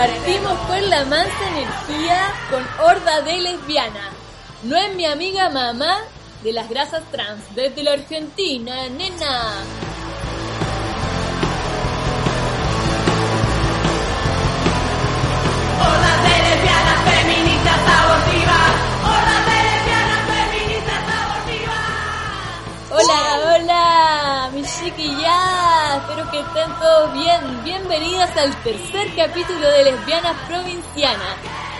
Partimos con la mansa energía con Horda de Lesbiana. No es mi amiga mamá de las grasas trans desde la Argentina, nena. Horda de lesbianas feministas abortivas. Horda de lesbianas feministas abortivas. Hola, hola. Espero que estén todos bien. Bienvenidas al tercer capítulo de Lesbianas Provincianas.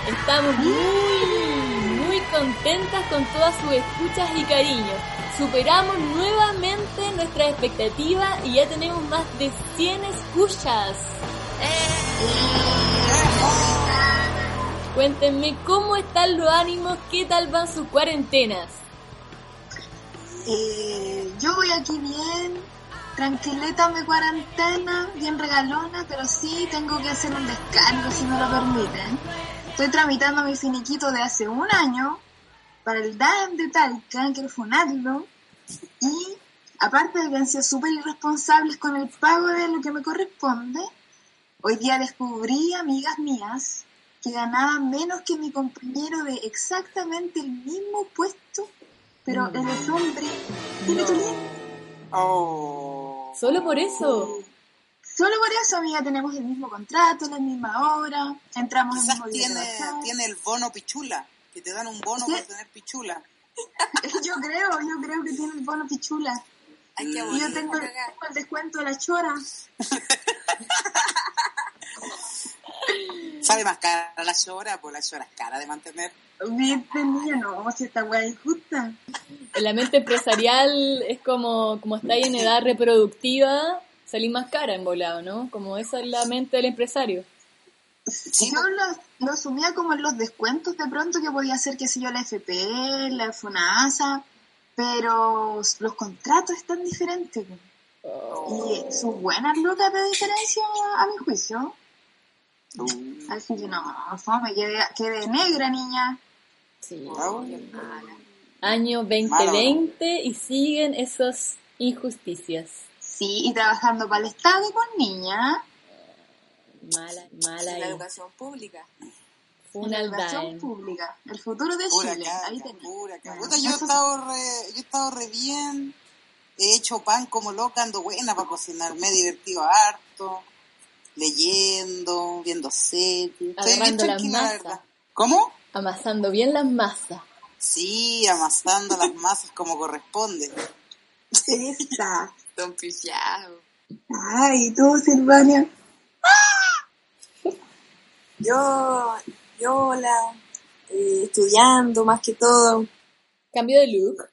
Estamos muy, muy contentas con todas sus escuchas y cariño. Superamos nuevamente nuestra expectativa y ya tenemos más de 100 escuchas. Cuéntenme cómo están los ánimos, qué tal van sus cuarentenas. Eh, yo voy aquí bien, tranquilita mi cuarentena, bien regalona, pero sí tengo que hacer un descargo si me lo permiten. Estoy tramitando mi finiquito de hace un año para el DAEM de Talca, quiero funarlo. Y aparte de que han sido súper irresponsables con el pago de lo que me corresponde, hoy día descubrí, amigas mías, que ganaba menos que mi compañero de exactamente el mismo puesto, pero él es hombre, tiene tu Oh. Solo por eso. Solo por eso, amiga, tenemos el mismo contrato, la misma hora, entramos el Quizás mismo tiene, el bono pichula, que te dan un bono ¿Sí? por tener pichula. Yo creo, yo creo que tiene el bono pichula. Ay, qué Y bonito. yo tengo el, tengo el descuento de la chora. Sale más cara la llora, pues la llora es cara de mantener. Viste, niña, no, si esta weá es injusta. En la mente empresarial es como, como estáis en edad reproductiva, salís más cara en volado, ¿no? Como esa es la mente del empresario. Sí, Yo lo, lo asumía como en los descuentos de pronto que podía hacer, que sé yo, la FP, la FONASA, pero los contratos están diferentes. Y sus buenas lucas de diferencia a mi juicio. Así que no, fome, quedé, quedé negra, niña. Sí. Ah, Año 2020 y siguen esas injusticias. Sí, y trabajando para el Estado con niña. Mala, mala La educación pública. En la educación pública. El futuro de Pura Chile. Ahí tenés. pura. Bueno, yo he estado re, yo he estado re bien. He hecho pan como loca, ando buena para cocinar. Me he divertido harto. Leyendo, viendo series. Estoy bien Agarrando la la. ¿Cómo? Amasando bien las masas. Sí, amasando las masas como corresponde. Esa. Don Pillado. Ay, ¿y tú, Silvania? Yo, yo, hola, eh, estudiando más que todo. Cambio de look.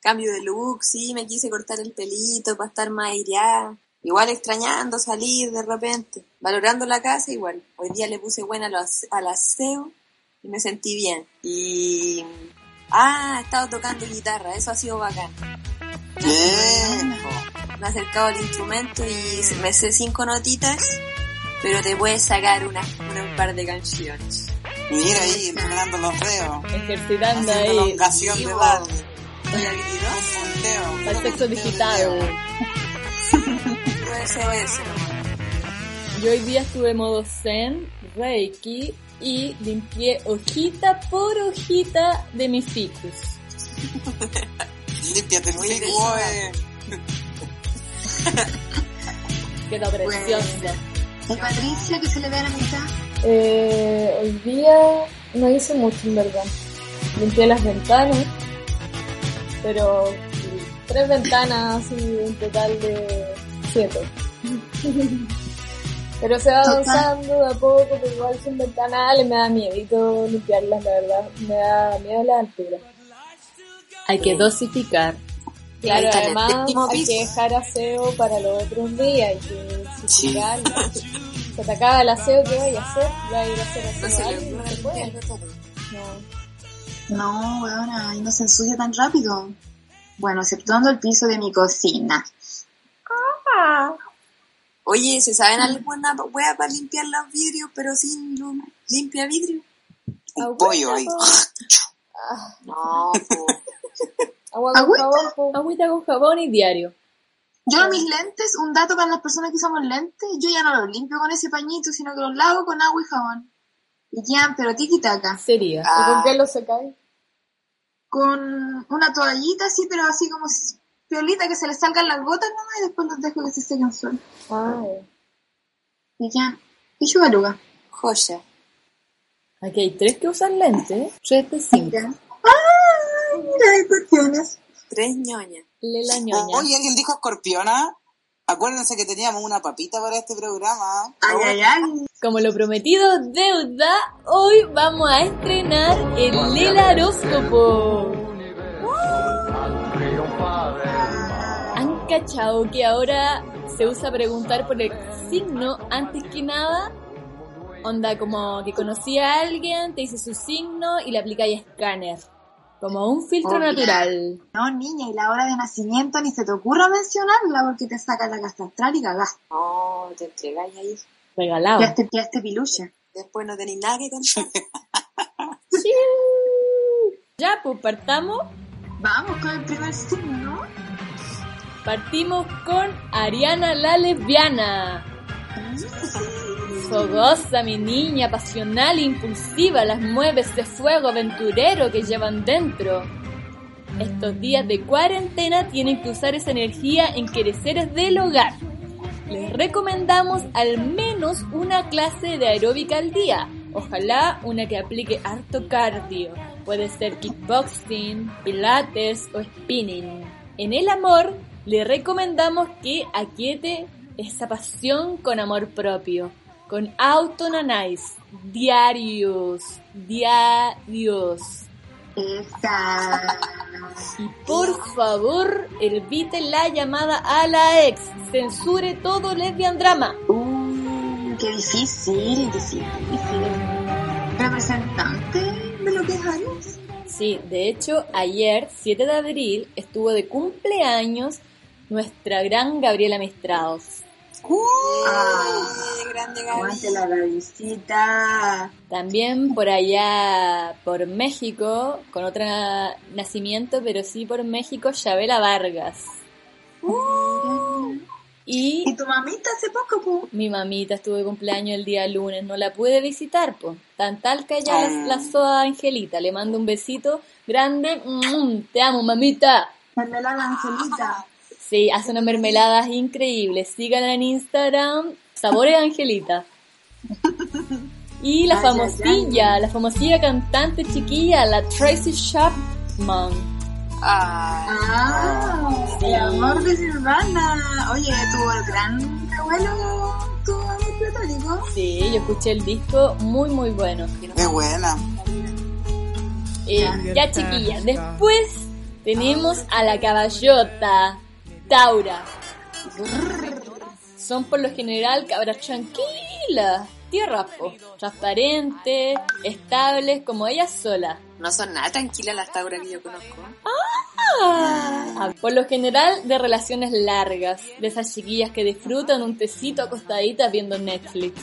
Cambio de look, sí, me quise cortar el pelito para estar más aireada. Igual extrañando salir de repente. Valorando la casa igual. Hoy día le puse buena al ase- al aseo y me sentí bien. Y... Ah, he estado tocando guitarra, eso ha sido bacán. Bien. Me he acercado al instrumento y me sé cinco notitas, pero te puedes sacar una, una- un par de canciones. Mira ahí, entrenando los dedos. Ejercitando ahí. elongación sexo de digital. SOS. Yo hoy día estuve modo zen, reiki y limpié hojita por hojita de mis ficus. Límpiate el eh. Quedó preciosa. ¿Y Patricia, que se le ve a la mitad? Eh, hoy día no hice mucho en verdad. Limpié las ventanas, pero tres ventanas y un total de siete. Pero se va avanzando de a poco, pero igual son ventanales, me da miedito limpiarlas, la verdad. Me da miedo la altura. Hay que dosificar. Claro, además décimo hay que dejar aseo para los otros días, hay que dosificar. Se te acaba el aseo que vaya a hacer, va a ir a hacer aseo. No no se puede. limpiarlo todo. No. No, weona, y no se ensucia tan rápido. Bueno, exceptuando el piso de mi cocina. Oye, ¿se saben alguna wea para limpiar los vidrios, pero sin limpia vidrio? Un pollo ahí. No, po. Agua con Agüita. jabón, po. agüita con jabón y diario. Yo mis lentes, un dato para las personas que usamos lentes, yo ya no los limpio con ese pañito, sino que los lavo con agua y jabón. Y quedan pero tiki taka. Sería. ¿Y Ah. con qué lo secáis? Con una toallita así, pero así como si- piolita que se le salgan las gotas nomás y después los dejo que se sequen solos. Ay. Y quedan pichugaluga. Joya. Aquí hay tres que usan lentes, tres de cinco. ¡Ay! Mira, hay cuestiones. Tres ñoñas. Lela ñoña. Oye, ¿alguien dijo escorpiona? Acuérdense que teníamos una papita para este programa. Ay, ay, ay. Como lo prometido deuda, hoy vamos a estrenar el Lela Horóscopo. Cachado que ahora se usa preguntar por el signo antes que nada? Onda como que conocí a alguien, te dice su signo y le aplica ahí escáner. Como un filtro Obvio. natural. No, niña, y la hora de nacimiento ni se te ocurra mencionarla porque te saca la casa astral y cagás. No, te entregáis ahí. Regalado. Ya te, ya te piluche. Después no tenéis nada que contar. Sí. Ya, pues partamos. Vamos con el primer signo, ¿no? Partimos con Ariana la lesbiana. Fogosa, mi niña, pasional e impulsiva, las mueve ese fuego aventurero que llevan dentro. Estos días de cuarentena tienen que usar esa energía en quereceres del hogar. Les recomendamos al menos una clase de aeróbica al día. Ojalá una que aplique harto cardio. Puede ser kickboxing, pilates o spinning. En el amor, le recomendamos que aquiete esa pasión con amor propio, con autonanais, diarios, diarios. Esa. Y por favor, evite la llamada a la ex, censure todo lesbian drama. Uh, qué difícil, difícil. Representante de lo que es Aries. Sí, de hecho, ayer, 7 de abril, estuvo de cumpleaños nuestra gran Gabriela Mistrados. Ah, Qué grande Gaby. la visita. También por allá, por México, con otro na- nacimiento, pero sí por México, Chabela Vargas. Y ¿Y tu mamita hace poco, po? mi mamita estuvo de cumpleaños el día lunes, no la pude visitar, pues. Tan tal que ya la, la soa Angelita, le mando un besito grande. Mm, Te amo, mamita. Mermelada Angelita. Sí, hace unas mermeladas increíbles. Síganla en Instagram, Sabores Angelita. Y la Ay, famosilla, la famosilla cantante chiquilla, la Tracy Chapman. Ah, Ah, el amor de Silvana. Oye, tuvo el gran abuelo, tu amor platónico. Sí, yo escuché el disco, muy muy bueno. Es buena. Eh, ya chiquilla, después tenemos a la caballota, Taura. Son por lo general cabras tranquilas, tierras, po, transparentes, estables, como ellas solas. no son nada tranquilas las tauras que yo conozco. Ah, por lo general de relaciones largas, de esas chiquillas que disfrutan un tecito acostaditas viendo Netflix.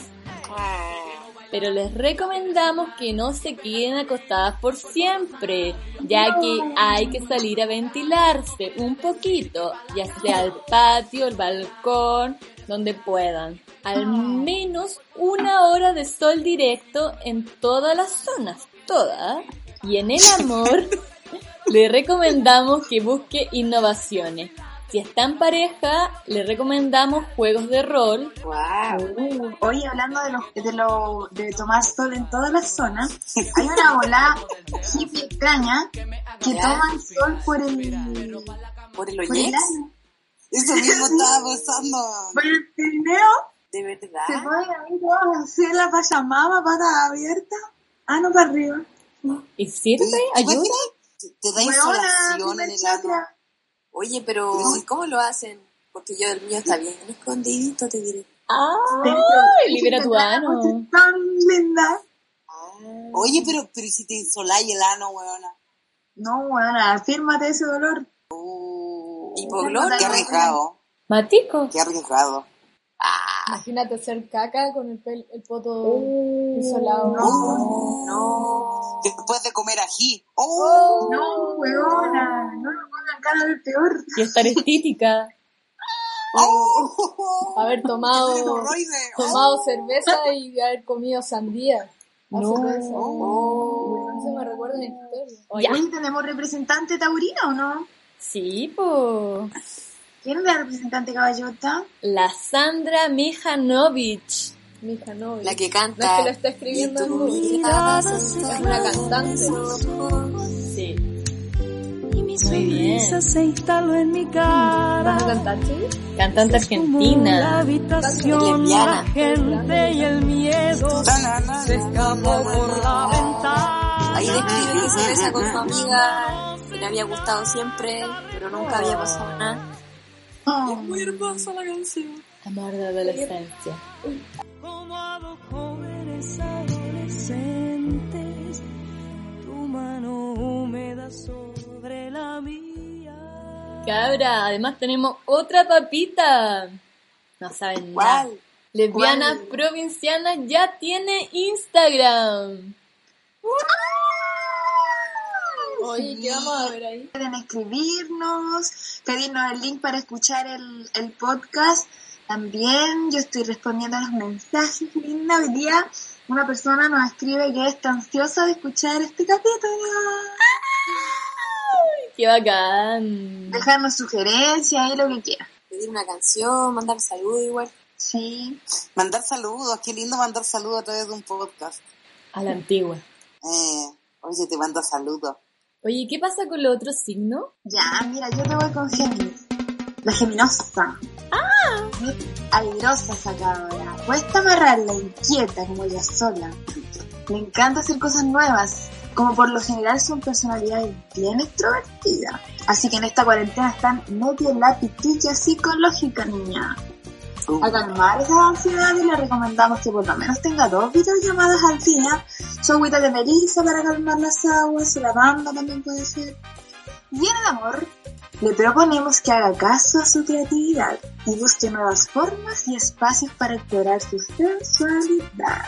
Pero les recomendamos que no se queden acostadas por siempre, ya que hay que salir a ventilarse un poquito, ya sea al patio, al balcón, donde puedan. Al menos una hora de sol directo en todas las zonas, todas. Y en el amor, le recomendamos que busque innovaciones. Si está en pareja, le recomendamos juegos de rol, Wow. Uh, oye, hablando de, los, de, lo, de tomar sol en todas las zonas, hay una bola hippie extraña que toman sol por el, ¿Por el Oyex? Eso mismo estaba pensando. por el trineo. ¿De Se verdad? pueden ahí todos hacer la payamama, patas abiertas. Ah, no, para arriba. ¿Y sirve? ¿Te ¿Ayuda? Te- da insolación en el ano. Oye, pero ¿cómo lo hacen? Porque yo el mío está bien escondidito, te diré. ¡Ay! Libera tu ano. Tan linda. Ah. Oye, pero, pero ¿y si te insoláis el ano, weona. No, bueno, afírmate ese dolor. ¿Hipoglós? Qué arriesgado, Matico. qué arriesgado. Imagínate hacer caca con el, pel- el poto Oh. insolado. Oh. No. Después de comer ají. ¡Oh! No, weona, no lo pongan cada vez peor. Y estar estética. ¡Oh! Haber tomado, tomado cerveza y haber comido sandía. No. Oh. Eso me recuerda una historia. Oye, Hoy tenemos representante taurina o no? sí, po. ¿Quién es la representante caballota? La Sandra Mijanovic. Mi hija no. La que No canta. es que lo está escribiendo en. Es una cantante. Muy bien. se instaló en mi cara. Cantante La argentina. habitación, Lesbiana. la gente y el miedo se escapó por la ventana. Ahí describe que se besa con su amiga, que le había gustado siempre, pero nunca había pasado nada. Oh, Muy hermosa la canción. Amor de adolescencia. Como a jóvenes adolescentes, tu mano húmeda sobre la mía. Cabra, además tenemos otra papita. No saben nada. ¿Cuál? Lesbiana ¿Cuál? provinciana ya tiene Instagram. Oye, ¿qué vamos a ver ahí? Pueden escribirnos, pedirnos el link para escuchar el, el podcast. También yo estoy respondiendo a los mensajes, linda. Hoy día una persona nos escribe que está ansiosa de escuchar este capítulo. Qué bacán. Dejarnos sugerencias y lo que quiera. Pedir una canción, mandar saludos igual. Sí. Mandar saludos, qué lindo mandar saludos a través de un podcast. A la antigua. Eh, oye, te mando saludos. Oye, ¿qué pasa con los otros signos? Ya, mira, yo te voy con Géminis. La geminosa. ¡Ah! Airosa esa cabra. Cuesta amarrarla, inquieta como ella sola. Le encanta hacer cosas nuevas. Como por lo general son personalidades bien extrovertidas. Así que en esta cuarentena están medio en la pitilla psicológica, niña. A calmar esas ansiedades le recomendamos que por lo menos tenga dos videollamadas al día. Su agüita de melisa para calmar las aguas, su lavanda también puede ser. Y en el amor, le proponemos que haga caso a su creatividad y busque nuevas formas y espacios para explorar su sensualidad.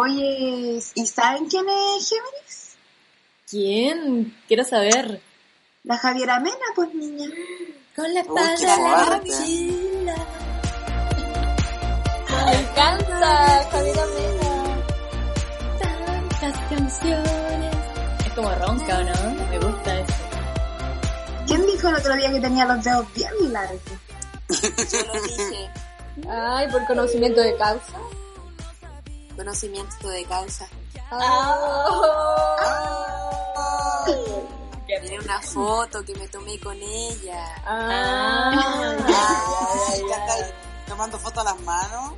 Oye, ¿y saben quién es Géminis? ¿Quién? Quiero saber. La Javiera Mena, pues niña. Con la espalda la mochila. Me encanta, Javiera Mena. Tantas canciones. Es como ronca, ¿o no? Me gusta eso. ¿Quién dijo el otro día que tenía los dedos bien largos? Yo lo dije. Ay, por conocimiento de causa. Conocimiento de causa. Tiene una foto que me tomé con ella. Ah. Ay, ya está tomando fotos a las manos.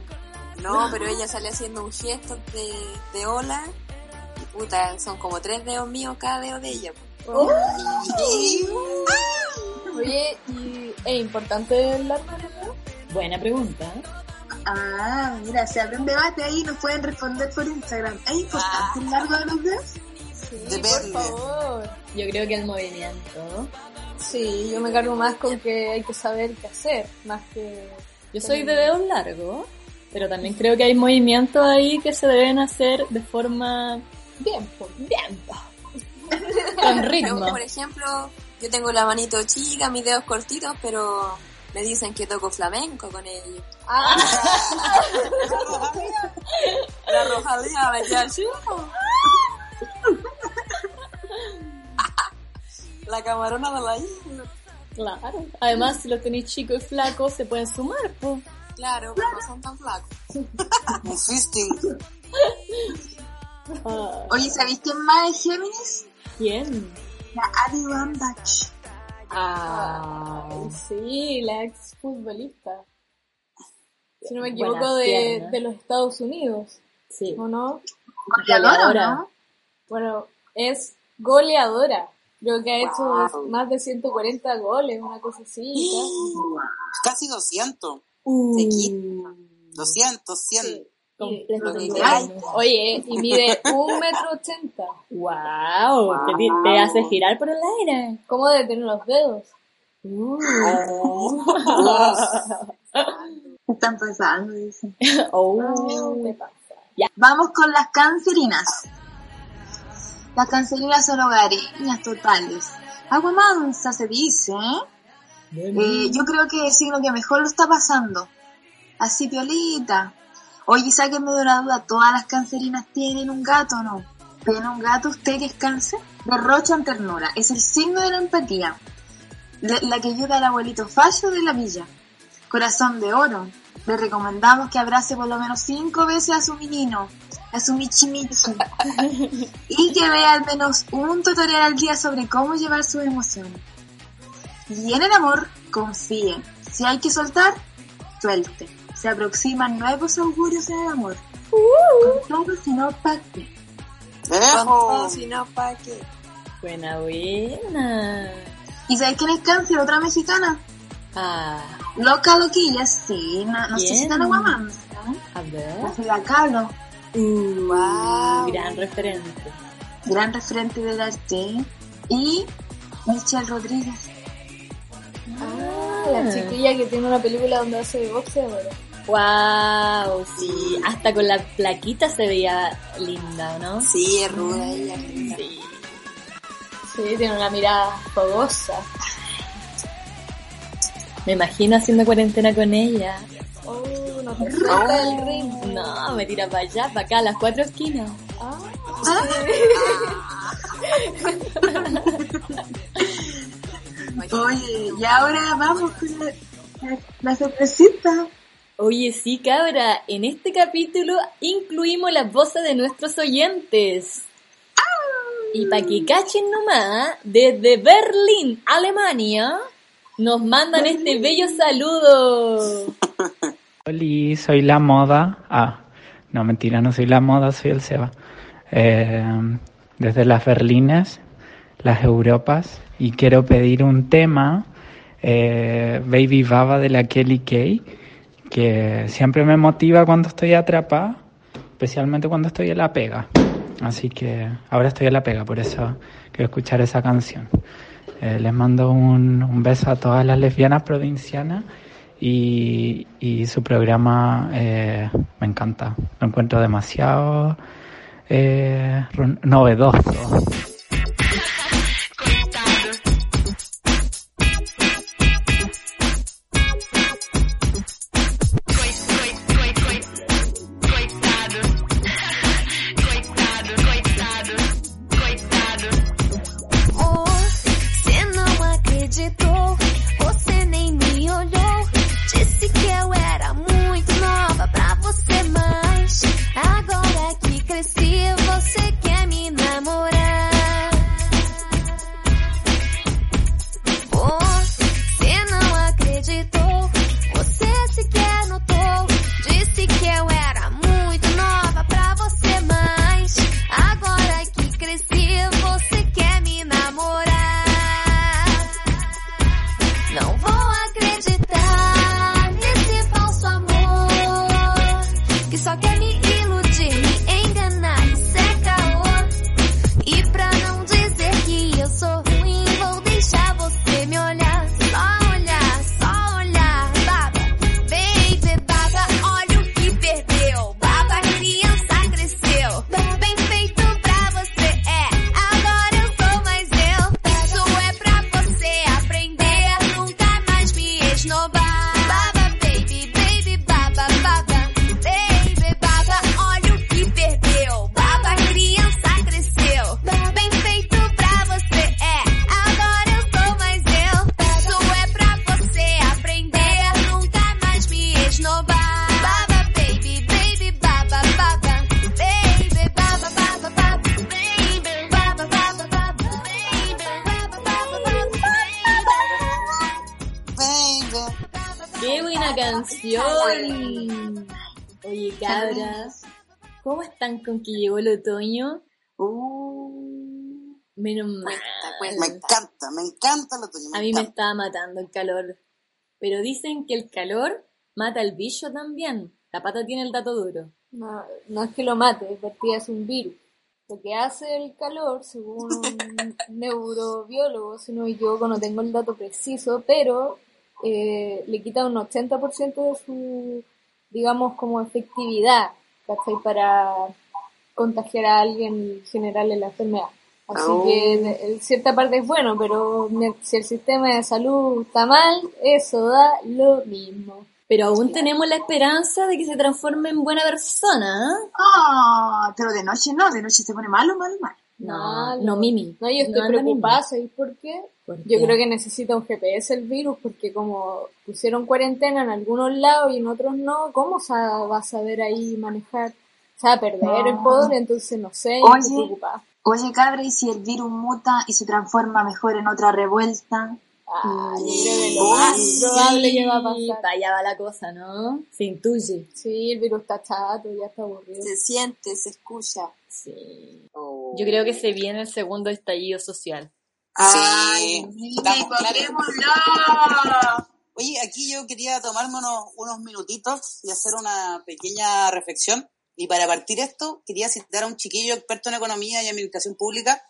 No, pero ella sale haciendo un gesto de, de hola. Y puta, son como tres dedos míos cada dedo de ella. Oye, ¿y es importante el dedos? Buena pregunta. Ah, mira, se abre un debate ahí y nos pueden responder por Instagram. ¿Es importante el largo de los dedos? Sí, Depende. por favor. Yo creo que el movimiento. Sí, yo me cargo más con que hay que saber qué hacer, más que... Yo soy de dedos largos, pero también creo que hay movimientos ahí que se deben hacer de forma Bien, bien, con Pero, ritmo. por ejemplo, yo tengo la manito chica, mis dedos cortitos, pero me dicen que toco flamenco con ellos. Ah, La rojalía me queda. La camarona de la isla. Claro. Además, si los tenéis chicos y flacos, se pueden sumar, pues. Claro, pero no son tan flacos. Un fisting. Ah, Oye, ¿sabéis quién más es Géminis? ¿Quién? La Adi Rambach. Ah, Ay, sí, la ex futbolista. Si no me equivoco, de, de los Estados Unidos, sí. ¿o no? Goleadora, Goleadora. ¿no? Bueno, es goleadora. Creo que ha hecho Wow. más de 140 goles, una cosa así. Casi 200. Uh, Se quita. 200, 100. casi. Oye, y mide un metro ochenta. Wow, te, hace girar por el aire. ¿Cómo de tener los dedos? ¿Qué están pasando? Dice. Oh. ¿Qué pasa? Vamos con las cancerinas. Las cancerinas son hogareñas totales. Agua mansa se dice, ¿eh? Eh, yo creo que es el signo que mejor lo está pasando. Así piolita. Oye, sáquenme de una duda, ¿todas las cancerinas tienen un gato o no? ¿Tiene un gato usted que es cáncer? Derrochan ternura, es el signo de la empatía. La, la que ayuda al abuelito fallo de la villa. Corazón de oro. Le recomendamos que abrace por lo menos cinco veces a su menino, a su michi michi. y que vea al menos un tutorial al día sobre cómo llevar sus emociones. Y en el amor, confíe. Si hay que soltar, suelte. Se aproximan nuevos augurios en el amor. Con todo, si no, pa' qué. Con todo, si no, ¿pa' qué? Buena, buena. ¿Y sabes quién es cáncer? Otra mexicana. Ah, Loca loquilla, sí. No, no sé si está en Aguamans. a ver. La Uh, Wow. Gran referente. gran referente del arte. Y Michelle Rodríguez. Ah, la chiquilla que tiene una película donde hace de boxeadora. Wow, sí. Hasta con la plaquita se veía linda, ¿no? Sí, es ruda ella. Sí. Sí, tiene una mirada fogosa. Me imagino haciendo cuarentena con ella. Oh, no te suelta el ritmo. No, me tira para allá, para acá, a las cuatro esquinas. Ah, Oye, y ahora vamos con la, la, la sorpresita. Oye, sí, cabra, en este capítulo incluimos las voces de nuestros oyentes. Y para que cachen nomás, desde Berlín, Alemania, nos mandan este bello saludo. Hola, soy la moda. Ah, no, mentira, no soy la moda, soy el Seba. Eh, desde las Berlines, las Europas, y quiero pedir un tema, eh, Baby Baba de la Kelly Kay, que siempre me motiva cuando estoy atrapada, especialmente cuando estoy en la pega. Así que ahora estoy en la pega, por eso quiero escuchar esa canción. Eh, les mando un, un beso a todas las lesbianas provincianas y, y su programa eh, me encanta. Lo encuentro demasiado eh, novedoso. Que llegó el otoño? Uh, Menos mal. me encanta, me encanta el otoño. me A mí me estaba matando el calor. Pero dicen que el calor mata al bicho también. La pata tiene el dato duro. No, no es que lo mate, es un virus. Lo que hace el calor, según un neurobiólogo, si no me equivoco, no tengo el dato preciso, pero eh, le quita un 80% de su, digamos, como efectividad, ¿cachai? Para contagiar a alguien y generarle la enfermedad. Así Oh. que de- en cierta parte es bueno, pero si el sistema de salud está mal, eso da lo mismo. Pero aún tenemos la esperanza de que se transforme en buena persona. ¿eh? Ah, pero de noche no, de noche se pone malo, malo, malo. No, no, Mimi. No, yo estoy No, no, preocupada, ¿sabéis por qué? ¿Por Yo qué? creo que necesita un GPS el virus, porque como pusieron cuarentena en algunos lados y en otros no, ¿cómo se va a saber ahí manejar? Se va a perder el No. poder, entonces no sé, yo estoy Oye. preocupada. Oye, cabra, ¿y si el virus muta y se transforma mejor en otra revuelta? Ah, yo creo que lo más probable que va a pasar. Para allá va la cosa, ¿no? Se intuye. Sí, el virus está chato, ya está aburrido. Se siente, se escucha. Sí. Oh. Yo creo que se viene el segundo estallido social. Sí, estamos claros. coquémoslo. Oye, aquí yo quería tomarme unos, unos minutitos y hacer una pequeña reflexión. Y para partir esto, quería citar a un chiquillo experto en economía y administración pública,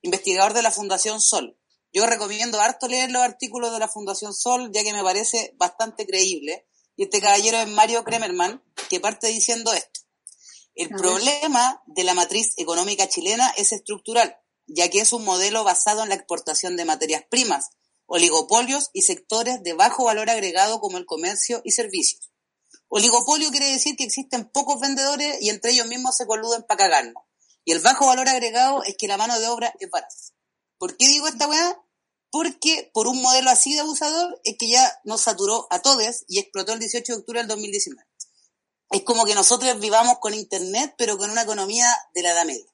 investigador de la Fundación Sol. Yo recomiendo harto leer los artículos de la Fundación Sol, ya que me parece bastante creíble. Y este caballero es Mario Kremerman, que parte diciendo esto. El problema de la matriz económica chilena es estructural, ya que es un modelo basado en la exportación de materias primas, oligopolios y sectores de bajo valor agregado como el comercio y servicios. Oligopolio quiere decir que existen pocos vendedores y entre ellos mismos se coluden para cagarnos. Y el bajo valor agregado es que la mano de obra es barata. ¿Por qué digo esta weá? Porque por un modelo así de abusador es que ya nos saturó a todos y explotó el 18 de octubre del 2019. Es como que nosotros vivamos con Internet, pero con una economía de la edad media.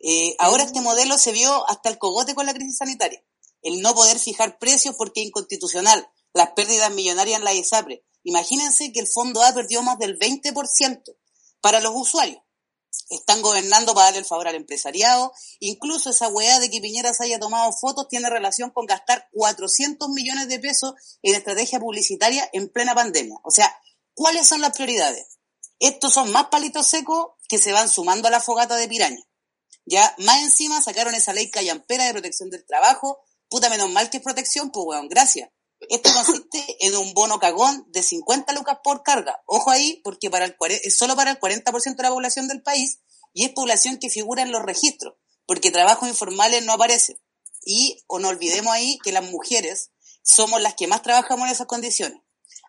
Eh, ahora este modelo se vio hasta el cogote con la crisis sanitaria. El no poder fijar precios porque es inconstitucional, las pérdidas millonarias en la ISAPRE. Imagínense que el Fondo A perdió más del 20% para los usuarios. Están gobernando para darle el favor al empresariado. Incluso esa weá de que Piñera se haya tomado fotos tiene relación con gastar 400 millones de pesos en estrategia publicitaria en plena pandemia. O sea, ¿cuáles son las prioridades? Estos son más palitos secos que se van sumando a la fogata de piraña. Ya, más encima sacaron esa ley callampera de protección del trabajo. Puta, menos mal que es protección, pues weón, gracias. Esto consiste en un bono cagón de 50 lucas por carga. Ojo ahí, porque para el, es solo para el 40% de la población del país y es población que figura en los registros, porque trabajos informales no aparecen. Y, o no olvidemos ahí que las mujeres somos las que más trabajamos en esas condiciones.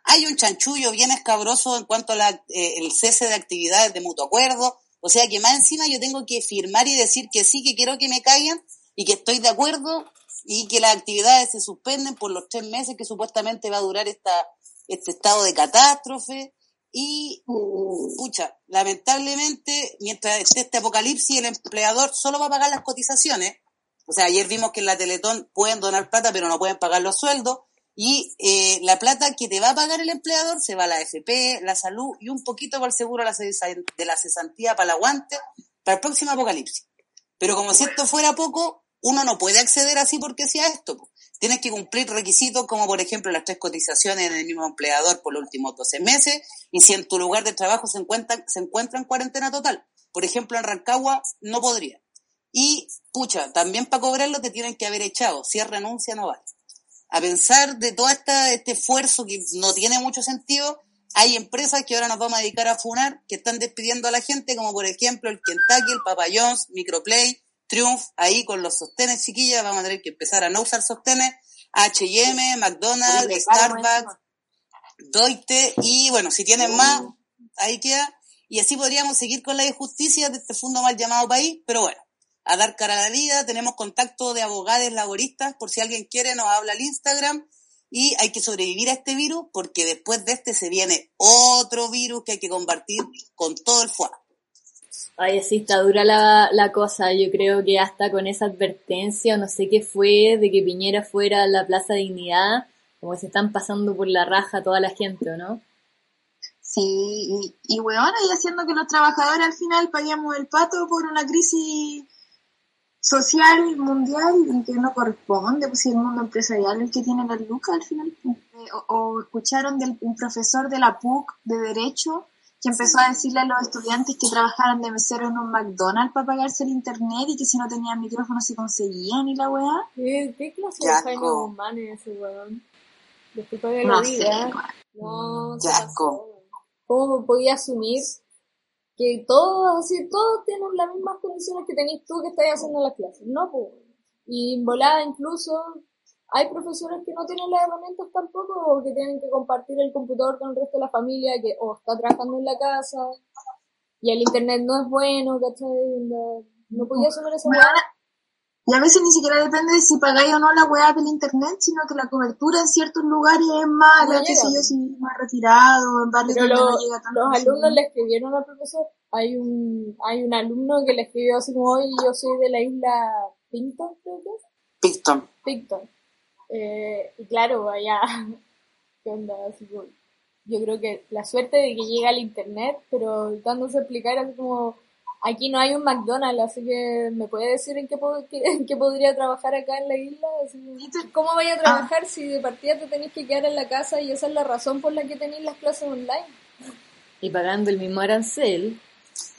Hay un chanchullo bien escabroso en cuanto al cese de actividades de mutuo acuerdo, o sea que más encima yo tengo que firmar y decir que sí, que quiero que me caigan y que estoy de acuerdo y que las actividades se suspenden por los tres meses que supuestamente va a durar esta, este estado de catástrofe. Y, pucha, lamentablemente, mientras esté este apocalipsis, el empleador solo va a pagar las cotizaciones. O sea, ayer vimos que en la Teletón pueden donar plata, pero no pueden pagar los sueldos. Y eh, la plata que te va a pagar el empleador se va a la FP, la salud y un poquito para el seguro de la cesa- de la cesantía para el aguante para el próximo apocalipsis. Pero como si esto fuera poco, uno no puede acceder así porque sea esto. Tienes que cumplir requisitos como, por ejemplo, las tres cotizaciones en el mismo empleador por los últimos 12 meses y si en tu lugar de trabajo se encuentra, se encuentra en cuarentena total. Por ejemplo, en Rancagua no podría. Y, pucha, también para cobrarlo te tienen que haber echado. Si es renuncia, no vale. A pensar de todo este esfuerzo que no tiene mucho sentido, hay empresas que ahora nos vamos a dedicar a funar, que están despidiendo a la gente, como por ejemplo el Kentucky, el Papa Microplay, Triumph, ahí con los sostenes, chiquillas, vamos a tener que empezar a no usar sostenes, H&M, McDonald's, Oye, Starbucks, Doite, y bueno, si tienen más, ahí queda. Y así podríamos seguir con la injusticia de este fondo mal llamado país, pero bueno, a dar cara a la vida, tenemos contacto de abogados laboristas, por si alguien quiere nos habla al Instagram, y hay que sobrevivir a este virus, porque después de este se viene otro virus que hay que combatir con todo el fuego. Ay, sí, está dura la, la cosa. Yo creo que hasta con esa advertencia, no sé qué fue, de que Piñera fuera a la Plaza Dignidad, Como que se están pasando por la raja toda la gente, ¿o no? Sí, y, y weón, y haciendo que los trabajadores al final paguemos el pato por una crisis social mundial que no corresponde, pues si el mundo empresarial es el que tiene las lucas al final. Eh, O, o escucharon del un profesor de la PUC de Derecho que empezó a decirle a los estudiantes que trabajaran de mesero en un McDonald's para pagarse el internet y que si no tenían micrófono se conseguían y la weá. ¿Qué, qué clase de Jaime Guzmán es ese weón? Disculpa que lo No sé, diga. weón. No. ¿Cómo podía asumir que todos, así, todos tienen las mismas condiciones que tenés tú que estás haciendo las clases? No, pues. Y en volada incluso hay profesores que no tienen las herramientas tampoco o que tienen que compartir el computador con el resto de la familia que o está trabajando en la casa y el internet no es bueno, ¿cachai? No, no podía asumir esa weá. Y a veces ni siquiera depende de si pagáis o no la weá del internet, sino que la cobertura en ciertos lugares es mala, No llega. sé yo, si más retirado, en barrios Pero donde lo- no llega tanto. los alumnos le escribieron al profesor. Hay un, hay un alumno que le escribió así como, hoy yo soy de la isla Pinton, creo que es. Picton. Eh, y claro, allá, ¿qué onda? Así como- yo creo que la suerte de que llega al internet, pero dándose a explicar así como, aquí no hay un McDonald's, así que me puede decir en qué, po- qué- en qué podría trabajar acá en la isla. Así ¿Cómo vaya a trabajar si de partida te tenés que quedar en la casa y esa es la razón por la que tenéis las clases online? Y pagando el mismo arancel.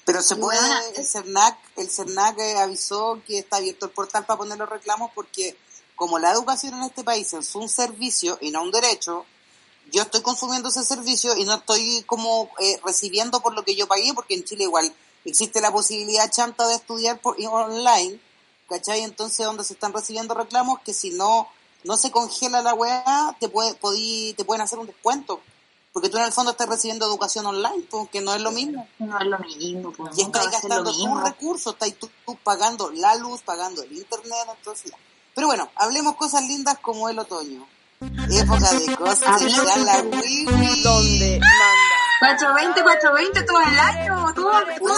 Pero se puede, el CERNAC, el CERNAC eh, avisó que está abierto el portal para poner los reclamos porque como la educación en este país es un servicio y no un derecho, yo estoy consumiendo ese servicio y no estoy como eh, recibiendo por lo que yo pagué, porque en Chile igual existe la posibilidad chanta de estudiar por online, ¿cachai? Entonces donde se están recibiendo reclamos que si no no se congela la weá, te, puede, podí- te pueden hacer un descuento. Porque tú en el fondo estás recibiendo educación online, porque no es lo mismo. No es lo mismo, pues, Y estás gastando tus recursos, estás tú, tú pagando la luz, pagando el internet, entonces... Pero bueno, hablemos cosas lindas como el otoño. Época de cosechar la wiwi. Donde manda. 420, 420 todo el año, todo, todo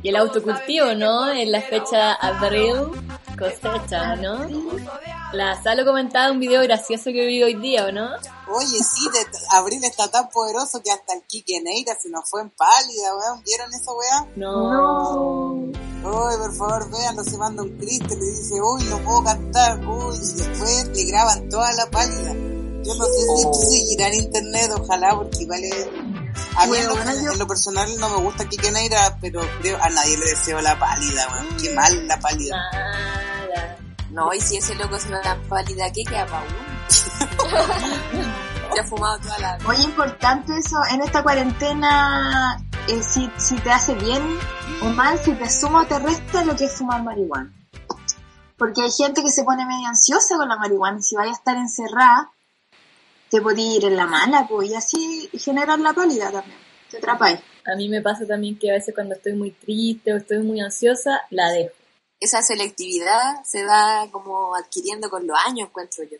Y el autocultivo, ¿no? En la fecha abril, cosecha, ¿no? La Salo comentaba un video gracioso que vi hoy día, ¿o no? Oye, sí, de, Abril está tan poderoso que hasta el Quique Neira se nos fue en pálida, weón. ¿Vieron eso, weón? No. Uy, por favor, véanlo, se manda un Cristo le dice, uy, no puedo cantar, uy, y después le graban toda la pálida. Yo no sé si esto seguirá en internet, ojalá, porque igual es... A mí en lo, Bueno, yo- en lo personal no me gusta Quique Neira, pero creo a nadie le deseo la pálida, weón. Qué mal la pálida. No, y si ese loco se va tan pálida, ¿qué queda para uno? Se ha fumado toda la... Muy importante eso, en esta cuarentena, eh, si, si te hace bien o mal, si te suma o te resta lo que es fumar marihuana. Porque hay gente que se pone medio ansiosa con la marihuana y si vaya a estar encerrada, te puede ir en la mala, pues, y así generar la pálida también. Te atrapáis. A mí me pasa también que a veces cuando estoy muy triste o estoy muy ansiosa, la dejo. Esa selectividad se va como adquiriendo con los años, encuentro yo.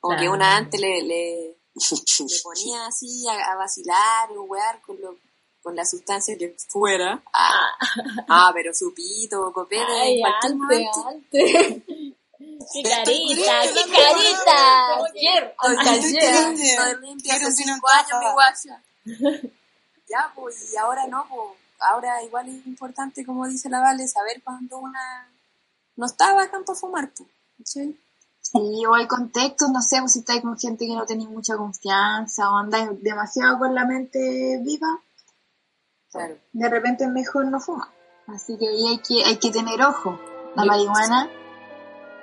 Como que Claro. una antes le, le, le ponía así a, a vacilar o wear con, lo, con la sustancia que fuera. Ah, ah pero su pito, copete, Ay, en cualquier antes, momento. antes. ¡Qué carita! ¡Qué carita! Ayer, ayer. Estoy limpia hace cinco años, mi guacha. Ya, pues, y ahora no, pues, ahora igual es importante, como dice la Vale, saber cuando una no está bacán para fumar, pues. ¿sí? Sí, o hay contextos, no sé, pues si estáis con gente que no tenéis mucha confianza o andáis demasiado con la mente viva, Claro. de repente es mejor no fumar. Así que ahí hay que, hay que tener ojo. La Yo- marihuana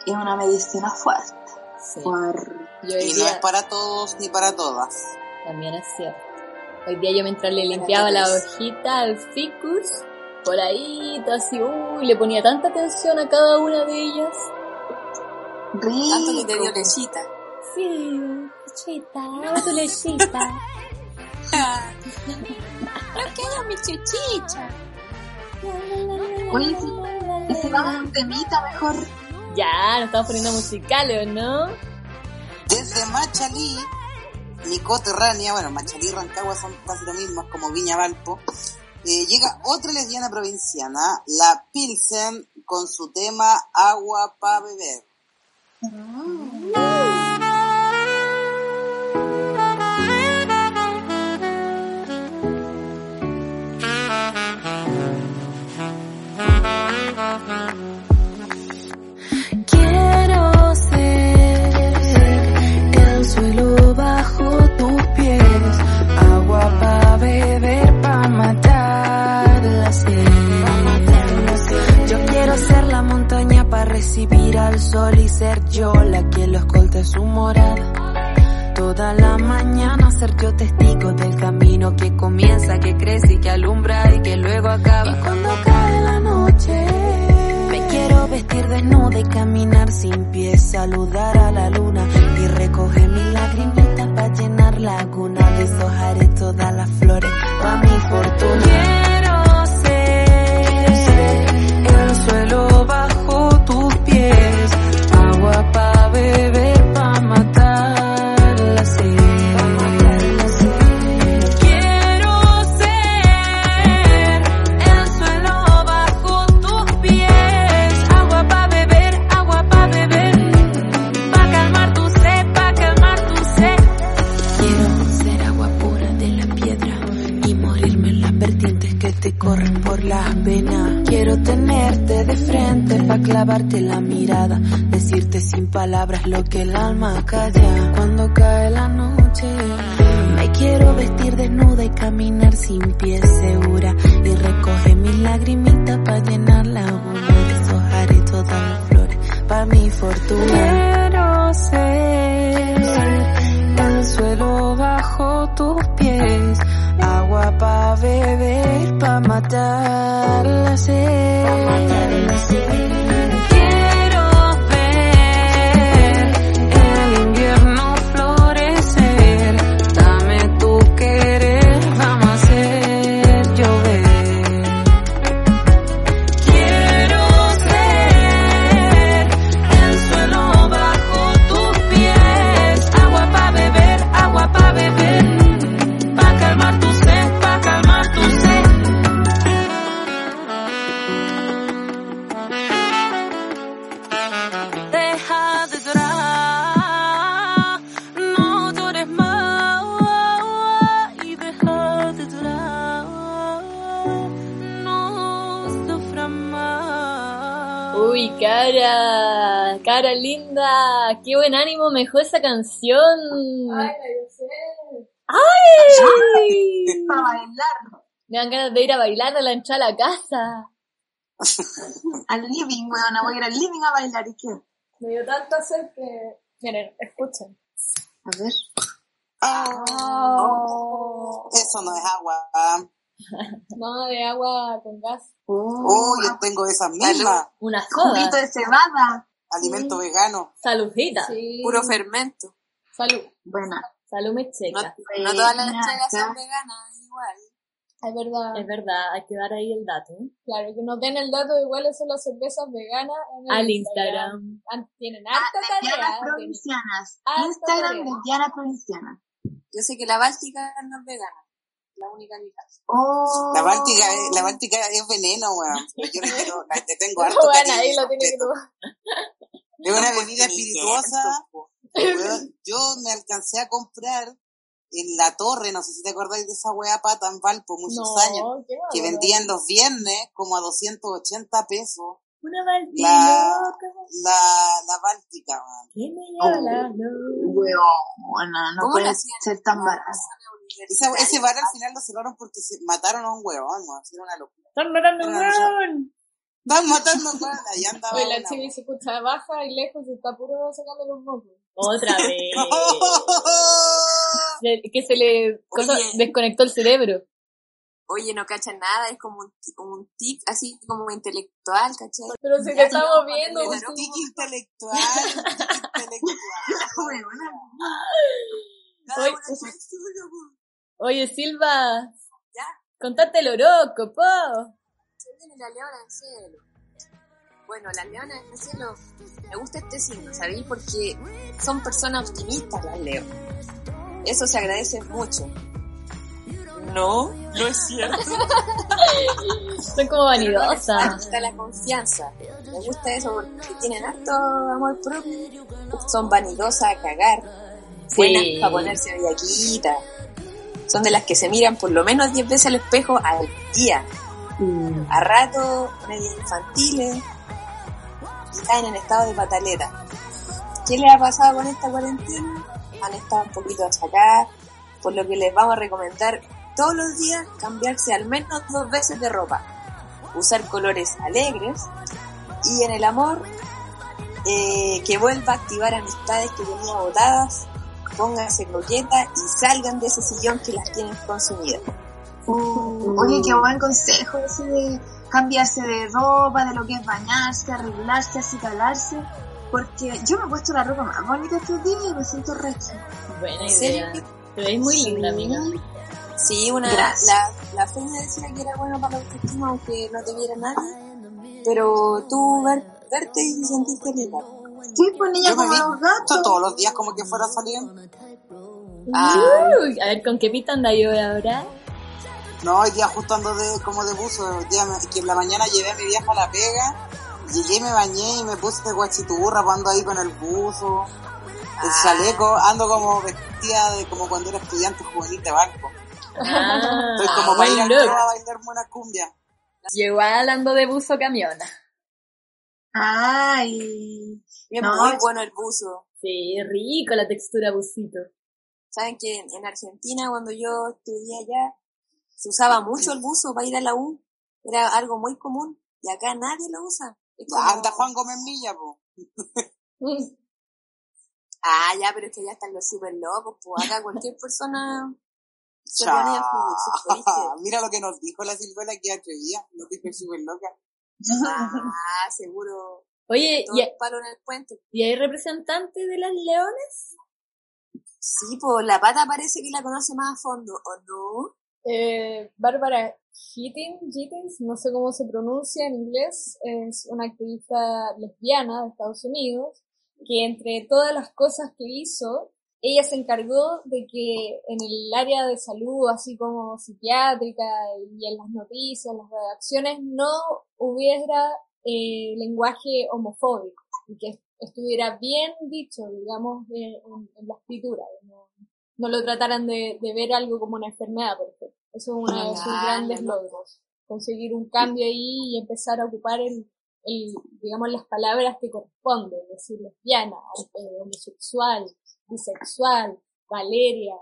es una medicina fuerte. Sí. Yo Y no es para todos ni para todas. también es cierto. Hoy día yo mientras le limpiaba la hojita al ficus, por ahí, así, uy, le ponía tanta atención a cada una de ellas. Tanto que te dio Rico. lechita. Sí, lechita, tu lechita. Lo que yo, mi chichicha. Oye, si, vamos a un temita mejor. Ya, nos estamos poniendo musicales, ¿o no? Desde Machalí, mi coterránea, bueno, Machalí y Rancagua son casi lo mismo, es como Viña Valpo, eh, llega otra lesbiana provinciana, la Pilsen, con su tema Agua pa' beber. Agua al sol y ser yo la que lo escolte su morada. Toda la mañana ser yo testigo del camino que comienza, que crece y que alumbra y que luego acaba. Y cuando cae la noche, me quiero vestir desnuda y caminar sin pies, saludar a la luna y recoger mis lagrimitas para llenar laguna. Deshojaré todas las flores para mi fortuna. Quiero tenerte de frente para clavarte la mirada, decirte sin palabras lo que el alma calla. Cuando cae la noche, me quiero vestir desnuda y caminar sin pies segura y recoger mis lagrimitas para llenar la laguna. Deshojaré todas las flores para mi fortuna. Ánimo me dejó esa canción. Ay, la yo sé. ¡Ay! Para bailar. Me dan ganas de ir a bailar a la entrada a la casa. Al living, weona. Voy a ir al living a bailar. ¿Y qué? Me dio tanta sed que... Miren, escuchen. A ver. Oh, Eso no es agua. No, de agua con gas. Oh, yo tengo esas mismas. Una Juguito soda. de cebada. Alimento vegano. Saludita. Sí. Puro fermento. Salud. Buena. Salud me No, todas las entregas son veganas, igual. Es verdad. Es verdad, hay que dar ahí el dato. Claro, que nos den el dato de cuáles son las cervezas veganas en el Al Instagram. Ah, Tienen harta Lesbianas tarea. provincianas. Instagram lesbiana provinciana. Yo sé que la Báltica no es vegana. La única en mi casa. Oh. La Báltica, es- la Báltica es veneno, weón. Yo le quiero, la- le tengo harto Bueno, cariño ahí y lo tiene que respeto. tomar. Es una bebida espirituosa. weón. Yo me alcancé a comprar en la torre, no sé si te acordáis de esa weá pata en Valpo muchos No, años, qué que vendían los viernes como a 280 pesos Una baldía La- la, la Báltica, weón. que me loca. Weona, no ¿Cómo puede ser tan barato. Esa- ese bar al final lo cerraron porque se mataron a un huevón, weón. Era una locura. Están matando un Era una- weón. Están matando a un huevón. Ahí andaba Oye, la una, chivi se escucha baja y lejos y está puro sacando los mocos. Otra vez. que se le cosa- desconectó el cerebro. Oye, no cachan nada, es como un, ti- como un tic así como intelectual, ¿cachai? Pero si te estamos no, viendo, no, pues, no, tú- Tic intelectual, tic intelectual. Cada Oye, Oye, Silva, Ya, contate el horóscopo. se viene la leona del cielo. Bueno, las leonas del cielo, me gusta este signo, ¿sabéis? Porque son personas optimistas las leonas. Eso se agradece mucho. No, no es cierto. Son como vanidosas. Aquí está la confianza. Me gusta eso porque tienen harto amor propio. Son vanidosas a cagar. Buenas Sí. para ponerse bellaquita. Son de las que se miran por lo menos 10 veces al espejo al día. a ratos medio infantiles y caen en estado de pataleta. ¿Qué les ha pasado con esta cuarentena? Han estado un poquito achacadas, por lo que les vamos a recomendar todos los días cambiarse al menos dos veces de ropa, usar colores alegres y en el amor eh, que vuelva a activar amistades que tenía botadas, pónganse coqueta y salgan de ese sillón que las tienen consumidas. Uh, oye, qué buen consejo ese de cambiarse de ropa, de lo que es bañarse, arreglarse, acicalarse. Porque yo me he puesto la ropa más bonita estos días y me siento recha. Buena ¿En idea. Te ves muy linda, amiga. Sí, una, Gracias. la, la feña decía que era bueno para la autoestima aunque no te viera nadie. Pero tú ver, verte y sentirte linda. Sí, pues niña como los gatos. todos los días como que fuera a salir. Ah, a ver, ¿con qué pita anda yo ahora? No, hoy día justo ando de, como de buzo. Hoy día me- que en la mañana llevé a mi vieja a la pega. Llegué, me bañé y me puse de guachiturra, ando ahí con el buzo, el Ah. chaleco. Ando como vestida de como cuando era estudiante juvenil de banco. Ah, Estoy como para ir a bailarme una cumbia. Llegó hablando de buzo camiona. Ay. Es No, muy es- bueno el buzo. Sí, rico la textura busito. Saben que en, en Argentina cuando yo estudié allá se usaba mucho el buzo para ir a la U. Era algo muy común y acá nadie lo usa. Es como- Anda Juan Gómez Milla, po. Ah, ya, pero es que ya están los super locos. Pues acá cualquier persona se pone a su. Mira lo que nos dijo la Silvela que atrevía. Nos dijo súper loca. Ah, seguro. Oye, ¿y, el palo en el puente. ¿y hay representantes de las leones? Sí, pues la pata parece que la conoce más a fondo, ¿o no? Eh, Bárbara Higgins, no sé cómo se pronuncia en inglés, es una activista lesbiana de Estados Unidos, que entre todas las cosas que hizo, ella se encargó de que en el área de salud, así como psiquiátrica y en las noticias, en las redacciones, no hubiera eh, lenguaje homofóbico y que estuviera bien dicho, digamos, en, en- en la escritura, no, no lo trataran de, de ver algo como una enfermedad, por ejemplo. Eso es uno de sus Ah, grandes logros. Conseguir un cambio ahí y empezar a ocupar el, el, digamos, las palabras que corresponden, es decir, lesbiana, eh, homosexual, bisexual, Valeria,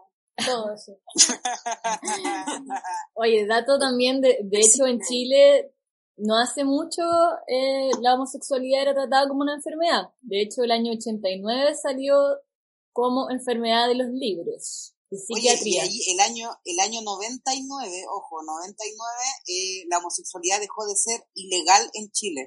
todo eso. Oye, dato también, de, de hecho en Chile no hace mucho eh, la homosexualidad era tratada como una enfermedad. De hecho, el año 89 salió como enfermedad de los de Oye, y ahí el año, el año 99, ojo, 99, eh, la homosexualidad dejó de ser ilegal en Chile.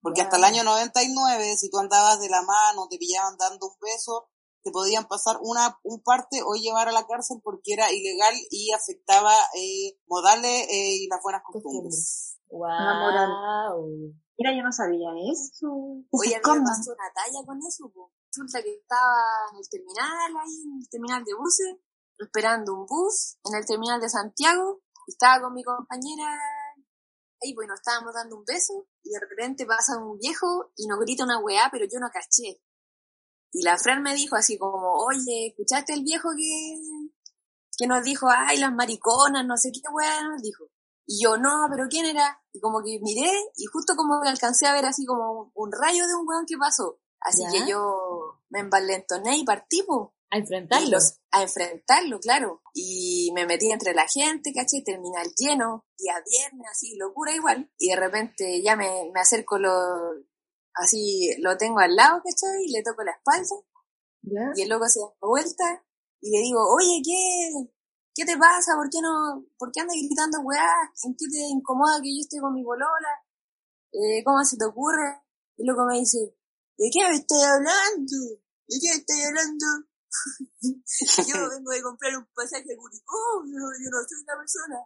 Porque hasta el año 99, si tú andabas de la mano, te pillaban dando un beso, te podían pasar una un parte o llevar a la cárcel porque era ilegal y afectaba eh, modales eh, y las buenas costumbres. Wow. Mira, yo no sabía eso. Oye, a mí me ¿Cómo? pasó una talla con eso. po. Resulta que estaba en el terminal, ahí en el terminal de buses, esperando un bus en el terminal de Santiago. Estaba con mi compañera ahí, pues nos estábamos dando un beso y de repente pasa un viejo y nos grita una weá, pero yo no caché. Y la Fran me dijo así como, oye, ¿escuchaste el viejo que, que nos dijo, ay, las mariconas, no sé qué weá nos dijo? Y yo, no, pero ¿quién era? Y como que miré y justo como que alcancé a ver así como un rayo de un weón que pasó. Así ¿Ya? que yo me envalentoné y partí, po. A los- a enfrentarlo, claro. Y me metí entre la gente, caché, terminal lleno, día viernes, así, locura igual. Y de repente ya me, me acerco lo, así, lo tengo al lado, ¿cachai? Y le toco la espalda. ¿Ya? Y el loco se da vuelta y le digo, oye, ¿qué, qué te pasa? ¿Por qué no, por qué andas gritando weá? ¿En qué te incomoda que yo esté con mi bolola? Eh, ¿Cómo se te ocurre? Y loco me dice, ¿de qué me estoy hablando? ¿De qué me estoy hablando? yo vengo de comprar un pasaje a Curicó, yo, yo no soy una persona.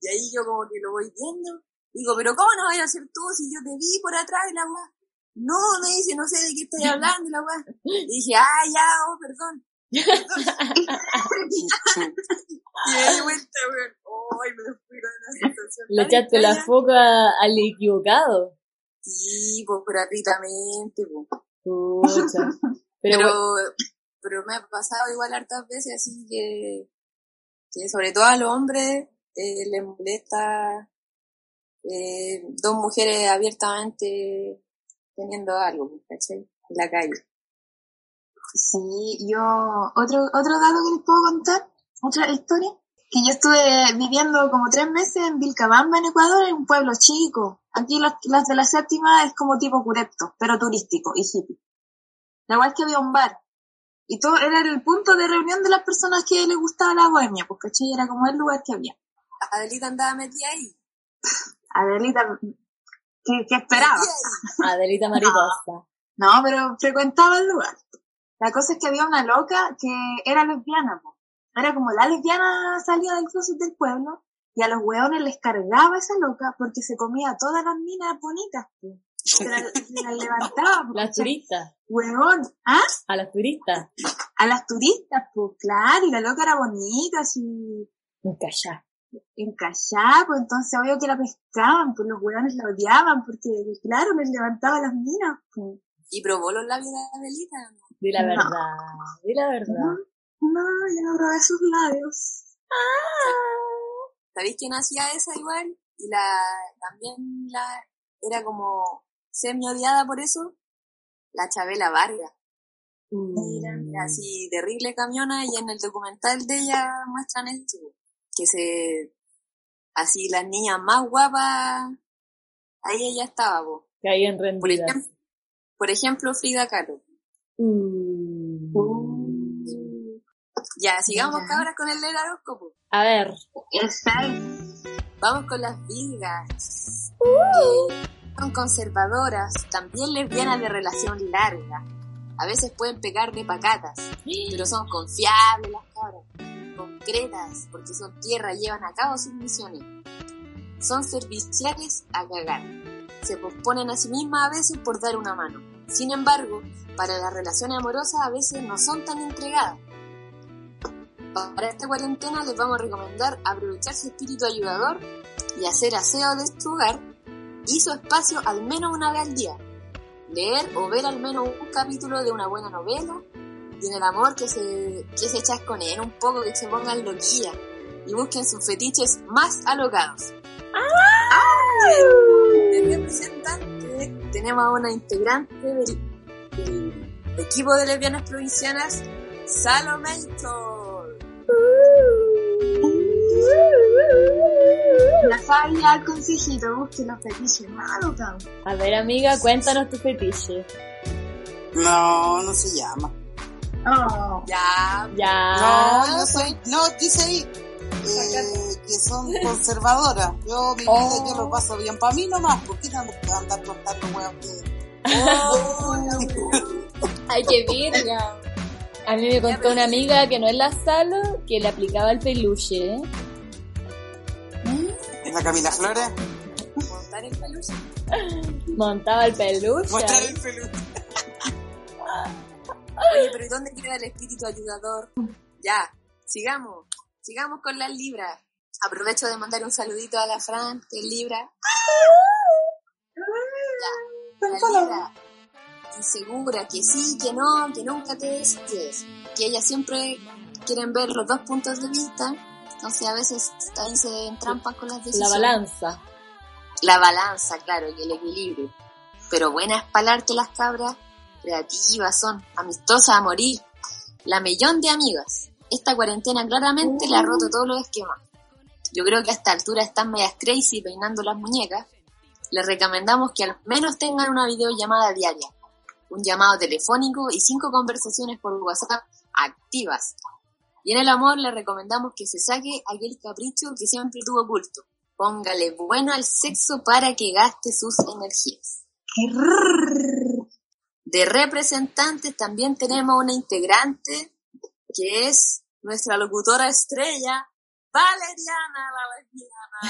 Y ahí yo como que lo voy viendo. Digo, pero ¿cómo no vas a ser tú si yo te vi por atrás de la weá? No, me dice, no sé de qué estoy hablando, la weá. Y dije, ah, ya, oh, perdón. Y vuelta, weón. Ay, me fui una situación. Le echaste la foca al equivocado. Sí, pues gratuitamente, pues. Pucha. Pero, Pero, me ha pasado igual hartas veces así que, que sobre todo a los hombres eh, les molesta eh, dos mujeres abiertamente teniendo algo, ¿cachai? En la calle. Sí, yo, otro, otro dato que les puedo contar, otra historia, que yo estuve viviendo como tres meses en Vilcabamba, en Ecuador, en un pueblo chico. Aquí las, las de la séptima es como tipo curepto, pero turístico y hippie. La es que había un bar. Y todo era el punto de reunión de las personas que les gustaba la bohemia, pues ¿cachai? Era como el lugar que había. Adelita andaba metida ahí. Adelita, ¿qué, qué esperaba? Adelita mariposa. No, pero frecuentaba el lugar. La cosa es que había una loca que era lesbiana, po. Era como la lesbiana salida del closet del pueblo y a los hueones les cargaba esa loca porque se comía a todas las minas bonitas, po. Se las las levantaba, po, Las turistas. Hueón, ¿ah? A las turistas. A las turistas, pues claro, y la loca era bonita, así, Encallá. encallada, pues entonces obvio que la pescaban, pues los hueones la odiaban porque, claro, les levantaba las minas, pues. ¿Y probó los labios de Adelita? No? Di la No. verdad. Di la verdad. No, yo no probé sus labios. ¿Sabéis quién hacía esa igual? Y la, también la, era como semi odiada por eso. La Chabela Vargas. Era así terrible camiona y en el documental de ella muestran esto. Que se, así las niñas más guapas, ahí ella estaba, po. Caían Por rendidas. ejemplo, por ejemplo Frida Kahlo. Ya, sigamos Ya. cabras con el del horóscopo. A ver. Vamos con las virgas. Eh, son conservadoras, también lesbianas de relación larga. A veces pueden pegar de pacatas, pero son confiables las cabras. Concretas, porque son tierra y llevan a cabo sus misiones. Son serviciales a cagar. Se posponen a sí mismas a veces por dar una mano. Sin embargo, para las relaciones amorosas a veces no son tan entregadas. Para esta cuarentena les vamos a recomendar aprovechar su espíritu ayudador y hacer aseo de su hogar y su espacio al menos una vez al día. Leer o ver al menos un capítulo de una buena novela y en el amor que se, que se chasconeen un poco, que se pongan loquillas y busquen sus fetiches más alocados. De representante tenemos a una integrante del, del equipo de lesbianas provincianas, Salome. La falla al consejito, busque los fetiches malos. A ver, amiga, cuéntanos tu fetiche. No, no se llama. Oh, Ya, Ya. No, yo soy, no, dice ahí eh, que son conservadoras. Yo, mi vida, yo lo paso bien para mí nomás. ¿Por qué tengo que andar contando huevos que Ay, qué virga. A mí me contó una amiga que no es la Salo que le aplicaba el peluche. ¿eh? la Camila Flores? montar el peluche. Montaba el peluche. Mostrar el peluche. Oye, pero ¿y dónde queda el espíritu ayudador? Ya, sigamos. Sigamos con las libras. Aprovecho de mandar un saludito a la Fran, que es libra. Ya, la libra. Insegura, que sí, que no, que nunca te decides. Que ellas siempre quieren ver los dos puntos de vista. Entonces a veces también se entrampan con las La decisiones. balanza. La balanza, claro, y el equilibrio. Pero buenas palarte las cabras, creativas son, amistosas a morir. La millón de amigas. Esta cuarentena claramente le ha roto todos los esquemas. Yo creo que a esta altura están medias crazy peinando las muñecas. Les recomendamos que al menos tengan una videollamada diaria, un llamado telefónico y cinco conversaciones por WhatsApp activas. Y en el amor le recomendamos que se saque aquel capricho que siempre tuvo oculto. Póngale bueno al sexo para que gaste sus energías. De representantes también tenemos una integrante que es nuestra locutora estrella, Valeriana la lesbiana.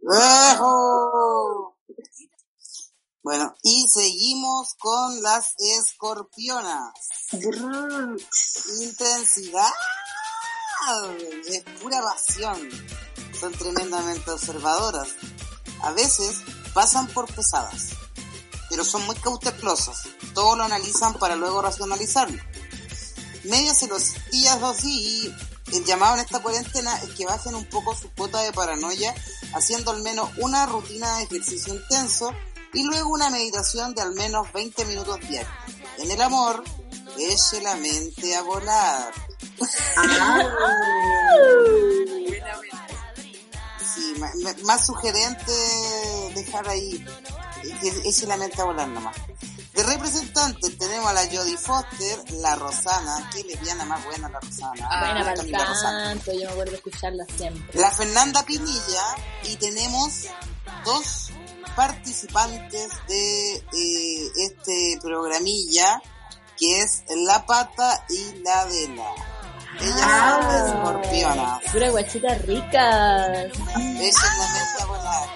Bueno, y seguimos con las escorpionas. Intensidad. Es pura pasión. Son tremendamente observadoras. A veces pasan por pesadas, pero son muy cautelosas. Todo lo analizan para luego racionalizarlo. Medias celosillas así el llamado en esta cuarentena es que bajen un poco su cuota de paranoia haciendo al menos una rutina de ejercicio intenso y luego una meditación de al menos 20 minutos diarios. En el amor, eche la mente a volar. Sí, más sugerente dejar ahí, eche la mente a volar nomás. Representantes tenemos a la Jodie Foster, la Rosana, qué lesbiana más buena la Rosana. Buena para la Rosana. yo me acuerdo de escucharla siempre. La Fernanda Pinilla y tenemos dos participantes de eh, este programilla que es La Pata y la Adela. Ellas son escorpionas. Pura guachita rica. Esa es la mente a volar.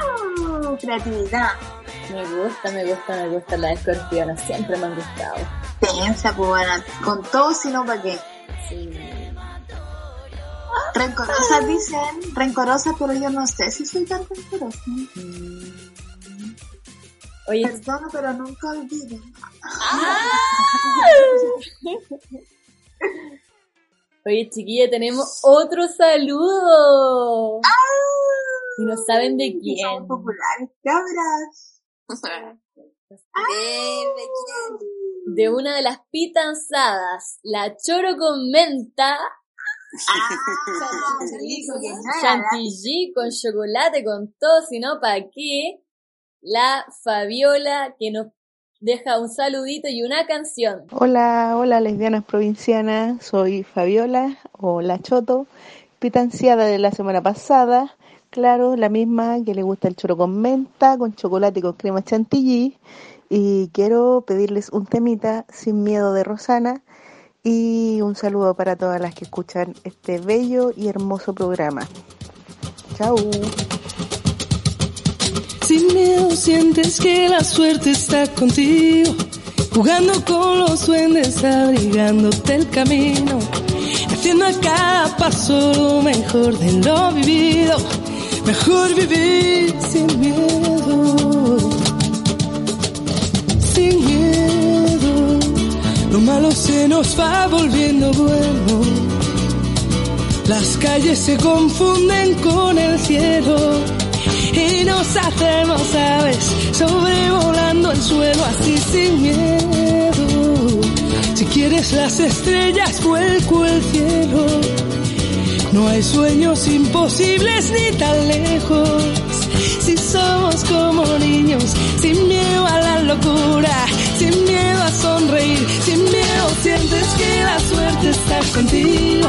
¡Au! Creatividad. Me gusta, me gusta, me gusta la escorpiona. Siempre me han gustado. Piensa, pues bueno, con todo, sino para qué. Sí. Rencorosas dicen, rencorosas, pero yo no sé si soy tan rencorosa. Oye, Perdona, pero nunca olvido. oye, chiquilla, tenemos otro saludo. Y no saben de Son quién. populares, cabras. De una de las pitanzadas. La choro con menta. Chantilly con chocolate, con todo, si no, ¿para qué? La Fabiola que nos deja un saludito y una canción. Hola, hola lesbianas provincianas, soy Fabiola o La Choto, pitanciada de la semana pasada, claro, la misma que le gusta el choro con menta, con chocolate y con crema chantilly, y quiero pedirles un temita sin miedo de Rosana. Y un saludo para todas las que escuchan este bello y hermoso programa. Chao. Sin miedo sientes que la suerte está contigo, jugando con los duendes, abrigándote el camino, haciendo a cada paso mejor de lo vivido, mejor vivir sin miedo, sin miedo, lo malo se nos va volviendo bueno, las calles se confunden con el cielo y nos hacemos aves sobrevolando el suelo así sin miedo. Si quieres las estrellas, vuelco el cielo. No hay sueños imposibles ni tan lejos. Si somos como niños, sin miedo a la locura, sin miedo a sonreír, sin miedo sientes que la suerte está contigo,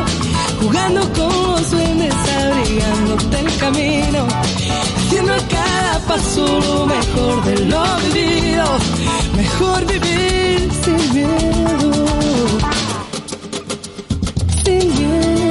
jugando con los duendes, abrigándote el camino, haciendo a cada paso lo mejor de lo vivido, mejor vivir sin miedo, sin miedo.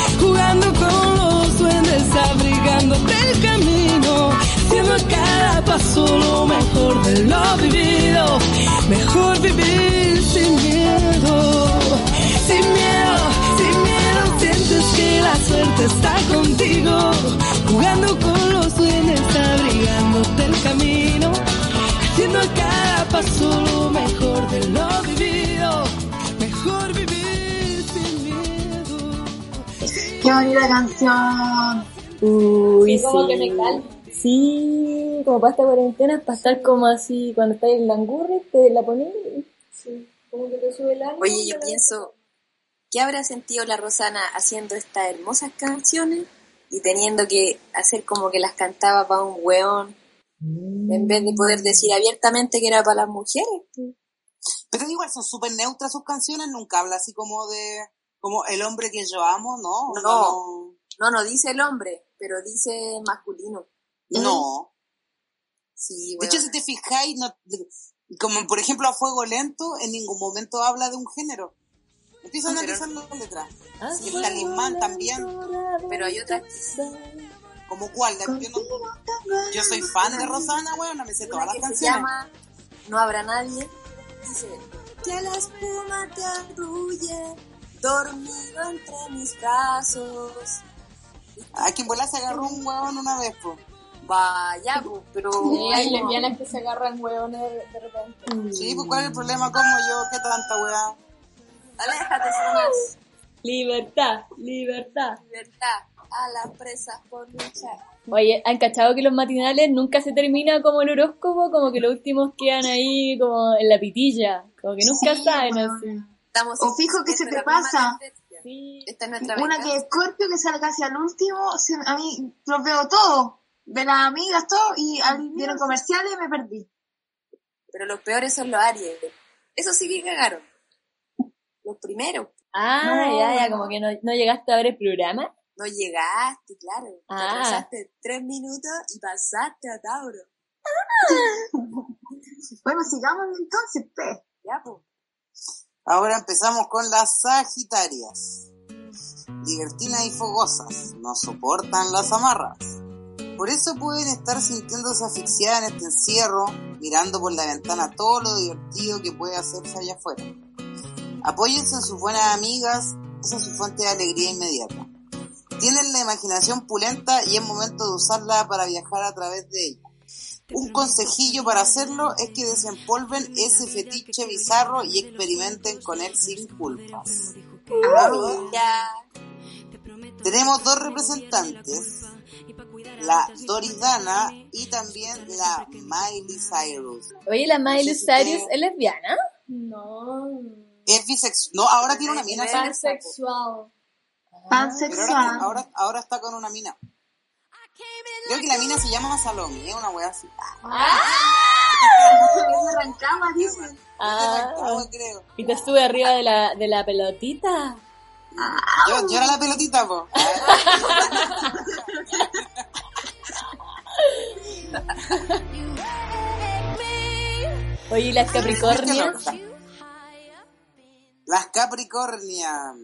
vivir sin miedo. Sin miedo, sin miedo, sientes que la suerte está contigo. Jugando con los duendes, abrigándote el camino. Haciendo a cada paso lo mejor de lo vivido. Mejor vivir sin miedo. Sin ¡Qué bonita canción! Uy, sí, como como para esta cuarentena, es para estar como así, cuando estás en langurre, te la pones Sí, como que te sube el ánimo. Oye, yo pienso, ¿qué habrá sentido la Rosana haciendo estas hermosas canciones y teniendo que hacer como que las cantaba para un weón en vez de poder decir abiertamente que era para las mujeres? Pero igual son súper neutras sus canciones, nunca habla así como de, como el hombre que yo amo, ¿no? No. No, no dice el hombre, pero dice masculino. No. Sí, De hecho, si te fijáis, no, como por ejemplo a Fuego Lento, en ningún momento habla de un género. Empieza a Pero- analizar la letra. Ah, Y el talismán también. Pero hay otras ¿Como cuál? Yo, no- yo soy fan de Rosana, weón, no me sé todas las se canciones. llama No habrá nadie. Dice que la espuma te arrulle, dormido entre mis brazos. A quien vuela se agarró un huevón una vez, pues. Vaya, pues, pero Sí, hay lesbianas que se agarran hueones de, de repente. Sí, pues ¿cuál es el problema? ¿Cómo yo? ¿Qué tanta weá? aléjate, zonas. Libertad, libertad. Libertad a las presas por luchar. Oye, ¿han cachado que los matinales nunca se termina como el horóscopo? Como que los últimos quedan ahí como en la pitilla. Como que nunca Sí, saben weón. así. Estamos O fijo que se te pasa. Sí. Esta es nuestra Una venganza. que es Scorpio que sale casi al último, a mí los veo todos, de las amigas, todo, y al vieron comerciales me perdí. Pero los peores son los Aries. Eso sí que cagaron. Los primeros. Ah, No. ya, ya, como que no, no llegaste a ver el programa. No llegaste, claro. Te Ah. atrasaste tres minutos y pasaste a Tauro. Bueno, sigamos entonces, pe. Ya, pues. Ahora empezamos con las Sagitarias. Libertinas y fogosas, no soportan las amarras. Por eso pueden estar sintiéndose asfixiadas en este encierro, mirando por la ventana todo lo divertido que puede hacerse allá afuera. Apóyense en sus buenas amigas, esa es su fuente de alegría inmediata. Tienen la imaginación pulenta y es momento de usarla para viajar a través de ella. Un consejillo para hacerlo es que desempolven ese fetiche bizarro y experimenten con él sin culpas. Ya. Tenemos dos representantes, la Doridana y también la Miley Cyrus. Oye, la Miley Cyrus es lesbiana. No. Es bisexual. No, ahora tiene una mina. Pansexual. Ahora, Pansexual. ahora, ahora está con una mina. Creo que la mina se llama Salome, es una wea así. Arrancaba, dice. Ah, Ah, creo. y te sube arriba de la, de la pelotita. Yo, yo era la pelotita, po. Oye, ¿y las Capricornias? Las Capricornias.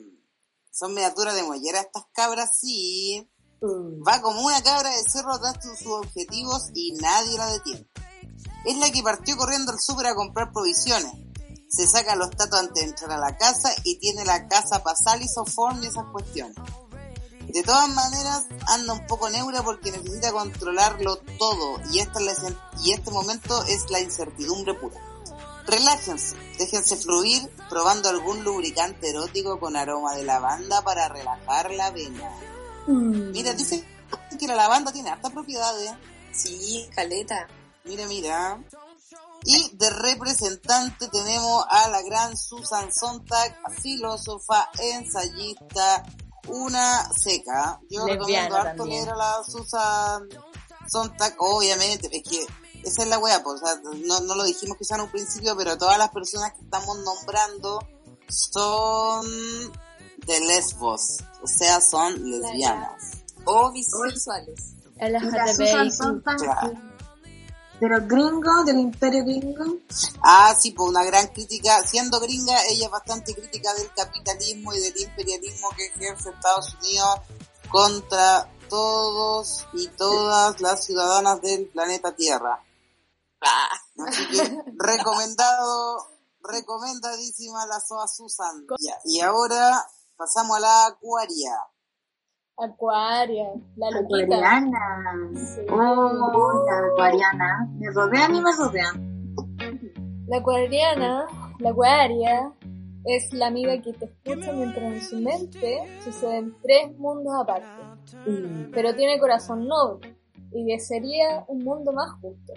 Son miniaturas de mollera estas cabras, sí. Va como una cabra de cerro tras sus objetivos y nadie la detiene. Es la que partió corriendo al súper a comprar provisiones. Se saca los tatos antes de entrar a la casa y tiene la casa pasal y soform y esas cuestiones. De todas maneras, anda un poco neura porque necesita controlarlo todo y, esta es la y este momento es la incertidumbre pura. Relájense, déjense fluir probando algún lubricante erótico con aroma de lavanda para relajar la vena. Mira, dicen que la lavanda tiene hartas propiedades. Sí, caleta. Mira, mira. Y de representante tenemos a la gran Susan Sontag, filósofa, ensayista, una seca. Yo Lesbiana recomiendo harto también. leer a la Susan Sontag, obviamente, es que esa es la wea, pues, o sea, no, no lo dijimos quizá en un principio, pero todas las personas que estamos nombrando son de lesbos, o sea, son lesbianas. O bisexuales. LGTBIQ. De los gringos, del imperio gringo. Ah, sí, pues una gran crítica, siendo gringa, ella es bastante crítica del capitalismo y del imperialismo que ejerce Estados Unidos contra todos y todas las ciudadanas del planeta Tierra. Así que recomendado, recomendadísima la Soa Susan. Y ahora pasamos a la Acuaria. Acuaria. La loquita. Acuariana. Sí. Oh, la acuariana. Me rodean y me rodean. La acuariana, la acuaria, Es la amiga que te escucha mientras en su mente suceden tres mundos aparte. Pero tiene corazón noble y desearía un mundo más justo.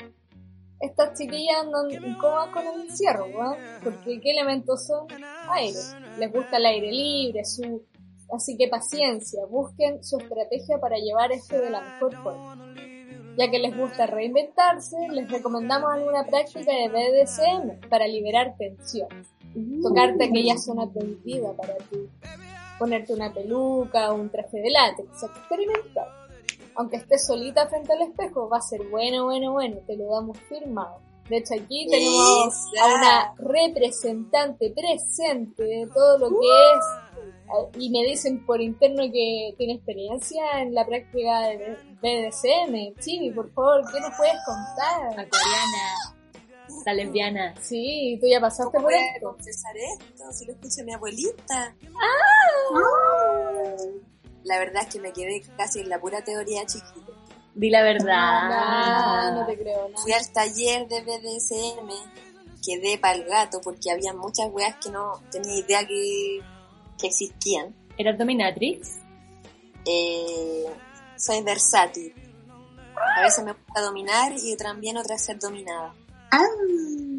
Estas chiquillas andan incómodas con el encierro, ¿no? Porque ¿qué elementos son? Aire. Les gusta el aire libre, su... Así que paciencia, busquen su estrategia para llevar esto de la mejor forma. Ya que les gusta reinventarse, les recomendamos alguna práctica de BDSM para liberar tensión. Tocarte aquella zona prohibida para ti. Ponerte una peluca o un traje de látex. Experimentar. Aunque estés solita frente al espejo, va a ser bueno, bueno, bueno. Te lo damos firmado. De hecho, aquí tenemos a una representante presente de todo lo que es. Y me dicen por interno que tiene experiencia en la práctica de BDSM. Chibi, por favor, ¿qué nos puedes contar? La coreana, la lesbiana. Sí, tú ya pasaste ¿Cómo por voy a esto. confesar esto? Si lo escucha mi abuelita. Ah. La verdad es que me quedé casi en la pura teoría chiquita. Di la Ah, verdad. no te creo nada. Fui al taller de BDSM, quedé para el gato porque había muchas weas que no tenía idea que, que existían. ¿Era dominatrix? Eh, soy versátil. A veces me gusta dominar y también otras ser dominada. Ah,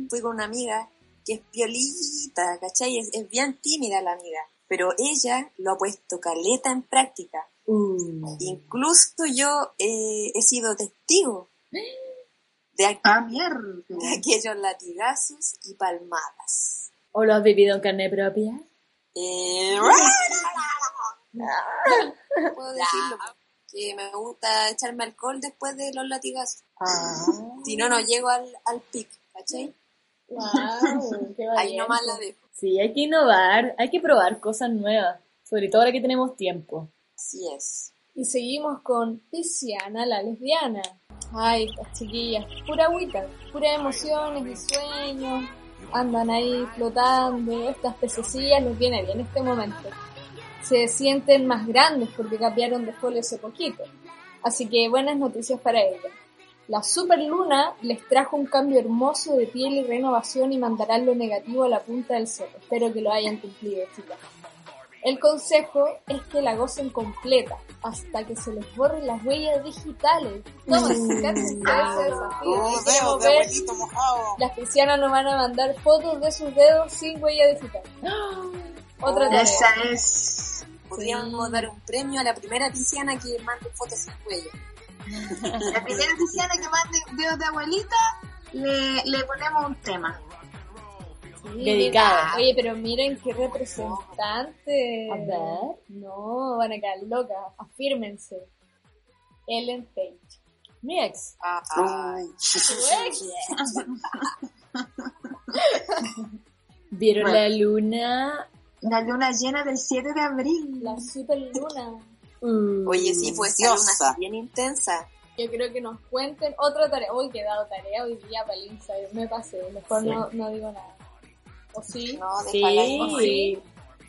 Fui con una amiga que es piolita, ¿cachai? Es, es bien tímida la amiga, pero ella lo ha puesto caleta en práctica. Uh. Incluso yo eh, he sido testigo de, aqu- ah, mierda. de aquellos latigazos y palmadas. ¿O lo has vivido en carne propia? Eh, puedo decirlo que me gusta echarme alcohol después de los latigazos. Ah. Si no, no llego al, al pic, ¿cachai? Wow, qué Ahí nomás la dejo. Sí, hay que innovar, hay que probar cosas nuevas. Sobre todo ahora que tenemos tiempo. Así es. Y seguimos con Tiziana, la lesbiana. Ay, estas chiquillas, pura agüita, pura emociones y sueños. Andan ahí flotando, estas pececillas les viene bien este momento. Se sienten más grandes porque cambiaron de folio hace poquito. Así que buenas noticias para ellas. La superluna les trajo un cambio hermoso de piel y renovación y mandarán lo negativo a la punta del cerro. Espero que lo hayan cumplido, chicas. El consejo es que la gocen completa hasta que se les borren las huellas digitales. Cállense ese desafío. Oh, dedos de ver- abuelito mojado. las cristianas nos van a mandar fotos de sus dedos sin huella digital. Otra tarea. Esa es. Podríamos dar un premio a la primera pisciana que mande fotos sin huella. La primera cristiana que mande dedos de abuelita, le, le ponemos un tema. Sí, Dedicado. mira. Oye, pero miren qué representante. A ver. No, van a quedar locas. Afírmense. Ellen Page. Mi ex. Ay, ¿Vieron Bueno. la luna? La luna llena del 7 de abril. La superluna. Uh. Oye, sí, fue esa luna bien intensa. Yo creo que nos cuenten otra tarea. Hoy he dado tarea hoy día para el Instagram. Me pasé. Mejor Sí. no, no digo nada. ¿O sí? No, déjala ahí. Sí.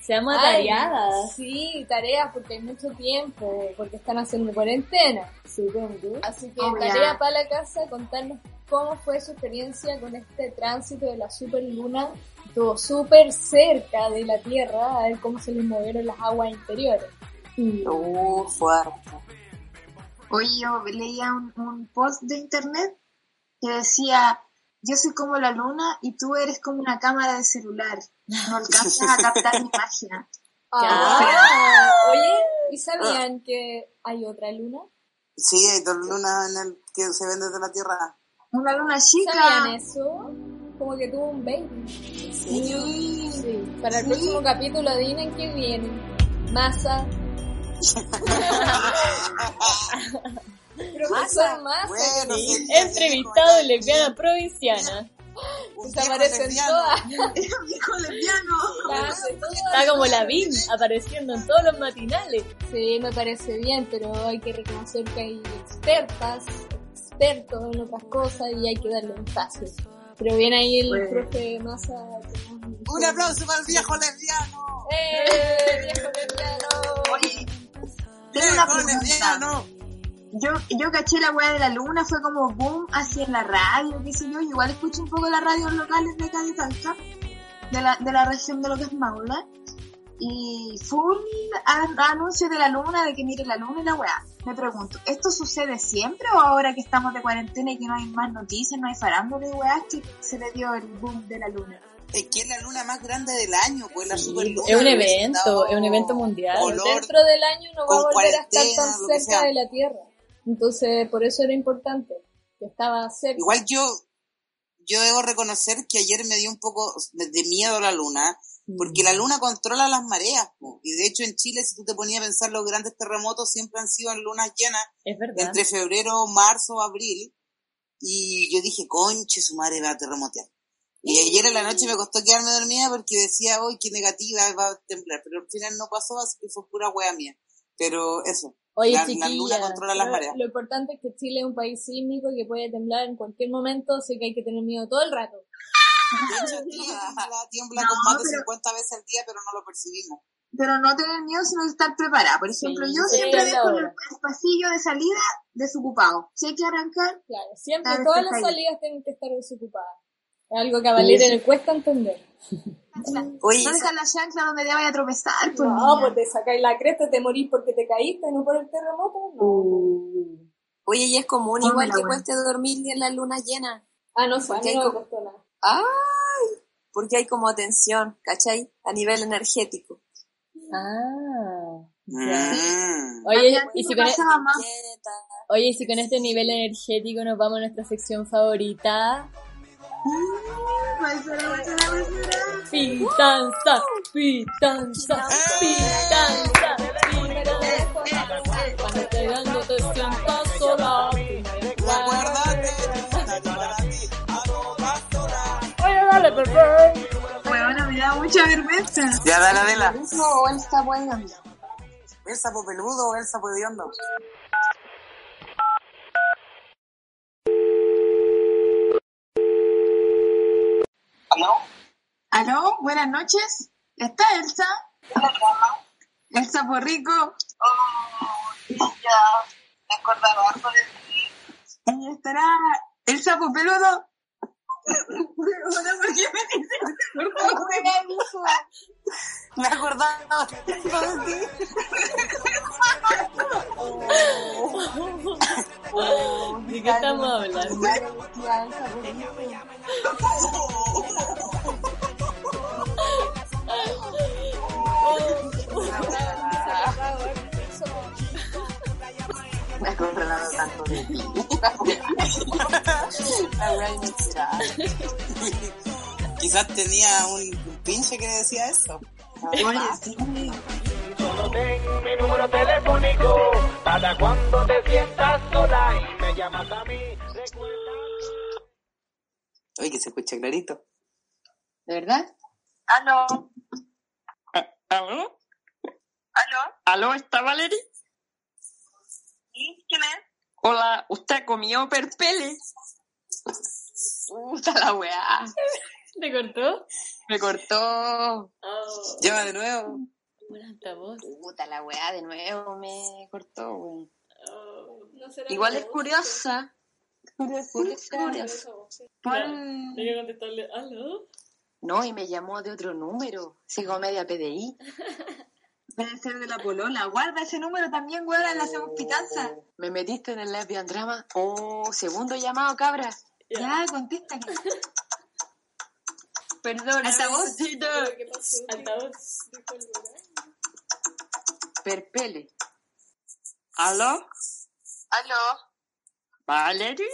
Seamos Ay, atareadas. Sí, tareas porque hay mucho tiempo, porque están haciendo cuarentena. Supongo. Así que Oh, tarea ya. para la casa, contarnos cómo fue su experiencia con este tránsito de la superluna. Estuvo súper cerca de la Tierra, a ver cómo se les movieron las aguas interiores. Uh, fuerte. Hoy yo leía un, un post de internet que decía, yo soy como la luna y tú eres como una cámara de celular. No alcanzas a captar mi magia. Ah, oye, ¿y sabían que hay otra luna? Sí, hay dos lunas en el que se ven desde la Tierra. Una luna chica. ¿Sabían eso? Como que tuvo un baby. Sí. Sí. Para el Sí. próximo capítulo, adivinen qué viene. Masa. Profesor Massa. Bueno, sí. Entrevistado en lesbiana provinciana. Un desaparecen viejo todas. Viejo lesbiano. Está como la BIM apareciendo en todos los matinales. Sí, me parece bien, pero hay que reconocer que hay expertas, expertos en otras cosas y hay que darle un espacio. Pero viene ahí el profe Massa. Un aplauso para el viejo lesbiano. ¡Eh! ¡Viejo lesbiano! Oye, tengo una Viejo pregunta. lesbiano. Yo, yo caché la weá de la luna, fue como boom hacia la radio, qué sé yo, igual escucho un poco las radios locales de acá de Talca. de la, de la región de lo que es Maule. Y full an- anuncio de la luna, de que mire la luna y la weá. Me pregunto, ¿esto sucede siempre o ahora que estamos de cuarentena y que no hay más noticias, no hay farándula y weá, que se le dio el boom de la luna? Es que es la luna más grande del año, pues la super luna. Es un evento, es un evento mundial. Color, Dentro del año no va a volver a estar tan cerca de la Tierra. Entonces, por eso era importante, que estaba cerca. Igual yo, yo debo reconocer que ayer me dio un poco de miedo la luna, porque la luna controla las mareas. po. Y de hecho en Chile, si tú te ponías a pensar, los grandes terremotos siempre han sido en lunas llenas, Es verdad. entre febrero, marzo, abril. Y yo dije, conche, su madre va a terremotear. Y ayer en la noche me costó quedarme dormida porque decía, hoy qué negativa va a temblar. Pero al final no pasó, así que fue pura wea mía. Pero eso, Oye, la, la chiquilla, luna controla las Lo, mareas. lo importante es que Chile es un país sísmico y que puede temblar en cualquier momento, así que hay que tener miedo todo el rato. De hecho, tiembla, tiembla No, con más de pero- 50 veces al día, pero no lo percibimos. Pero no tener miedo, sino estar preparada. Por ejemplo, Sí, yo sí, siempre la dejo el, pasillo de salida desocupado. Si hay que arrancar, Claro, siempre todas las salidas tienen que estar desocupadas. Es algo que a Valeria le cuesta entender. Oye, no dejar la chancla donde te vaya a tropezar. Pues, No, niña. pues te sacáis la cresta, te morís porque te caíste, no por el terremoto. No. Oye, y es común igual que buena. cueste dormir en la luna llena. Ah, no sé, a Porque mí hay no me como- costó nada. ¡Ay! Porque hay como tensión, ¿cachai? A nivel energético. Ah. Mm. Oye, y si me con, e- oye, y si con este nivel energético nos vamos a nuestra sección favorita. Pues, Pitanza, pitanza, pitanza, pitanza. Cuando te sientas sola. Oye, dale. Bueno, me da mucha vergüenza. Ya, dale, Adela. Él está bueno. ¿El sapo peludo o el sapo hediondo? ¿Aló? Buenas noches. ¿Está Elsa? Elsa Porrico. Ahí estará el sapo peludo. Bueno, ¿por qué me dices? Me acordaba de ti. ¿De qué estamos hablando? Me he acordado tanto de ti. Quizás tenía un, pinche que decía eso. Oye, sí. Solo ten mi número telefónico para cuando te sientas sola y me llamas a mí. Recuerda. Oye, que se escucha clarito. ¿De verdad? ¿Aló? ¿Aló? ¿Aló? ¿Aló? ¿Está Valeria? ¿Sí? ¿Quién es? Hola, ¿usted comió perpele? Puta la weá. ¿Te cortó? Me cortó. Oh, Llama de nuevo. Puta la weá, de nuevo me cortó, weón. Oh, No será Igual es voz, curiosa. Curiosa. Curiosa. Pon- Hay que contestarle, ¿aló? No, y me llamó de otro número. Sigo media PDI. Debe ser de la polola. Guarda ese número también, weón, le hacemos pitanza. Me metiste en el lesbian drama. Oh, segundo llamado, cabra. Ya, contesta. que- Perdón. Altavoz. ¿Qué pasó? Altavoz. Perpele. ¿Aló? ¿Aló? ¿Valeria?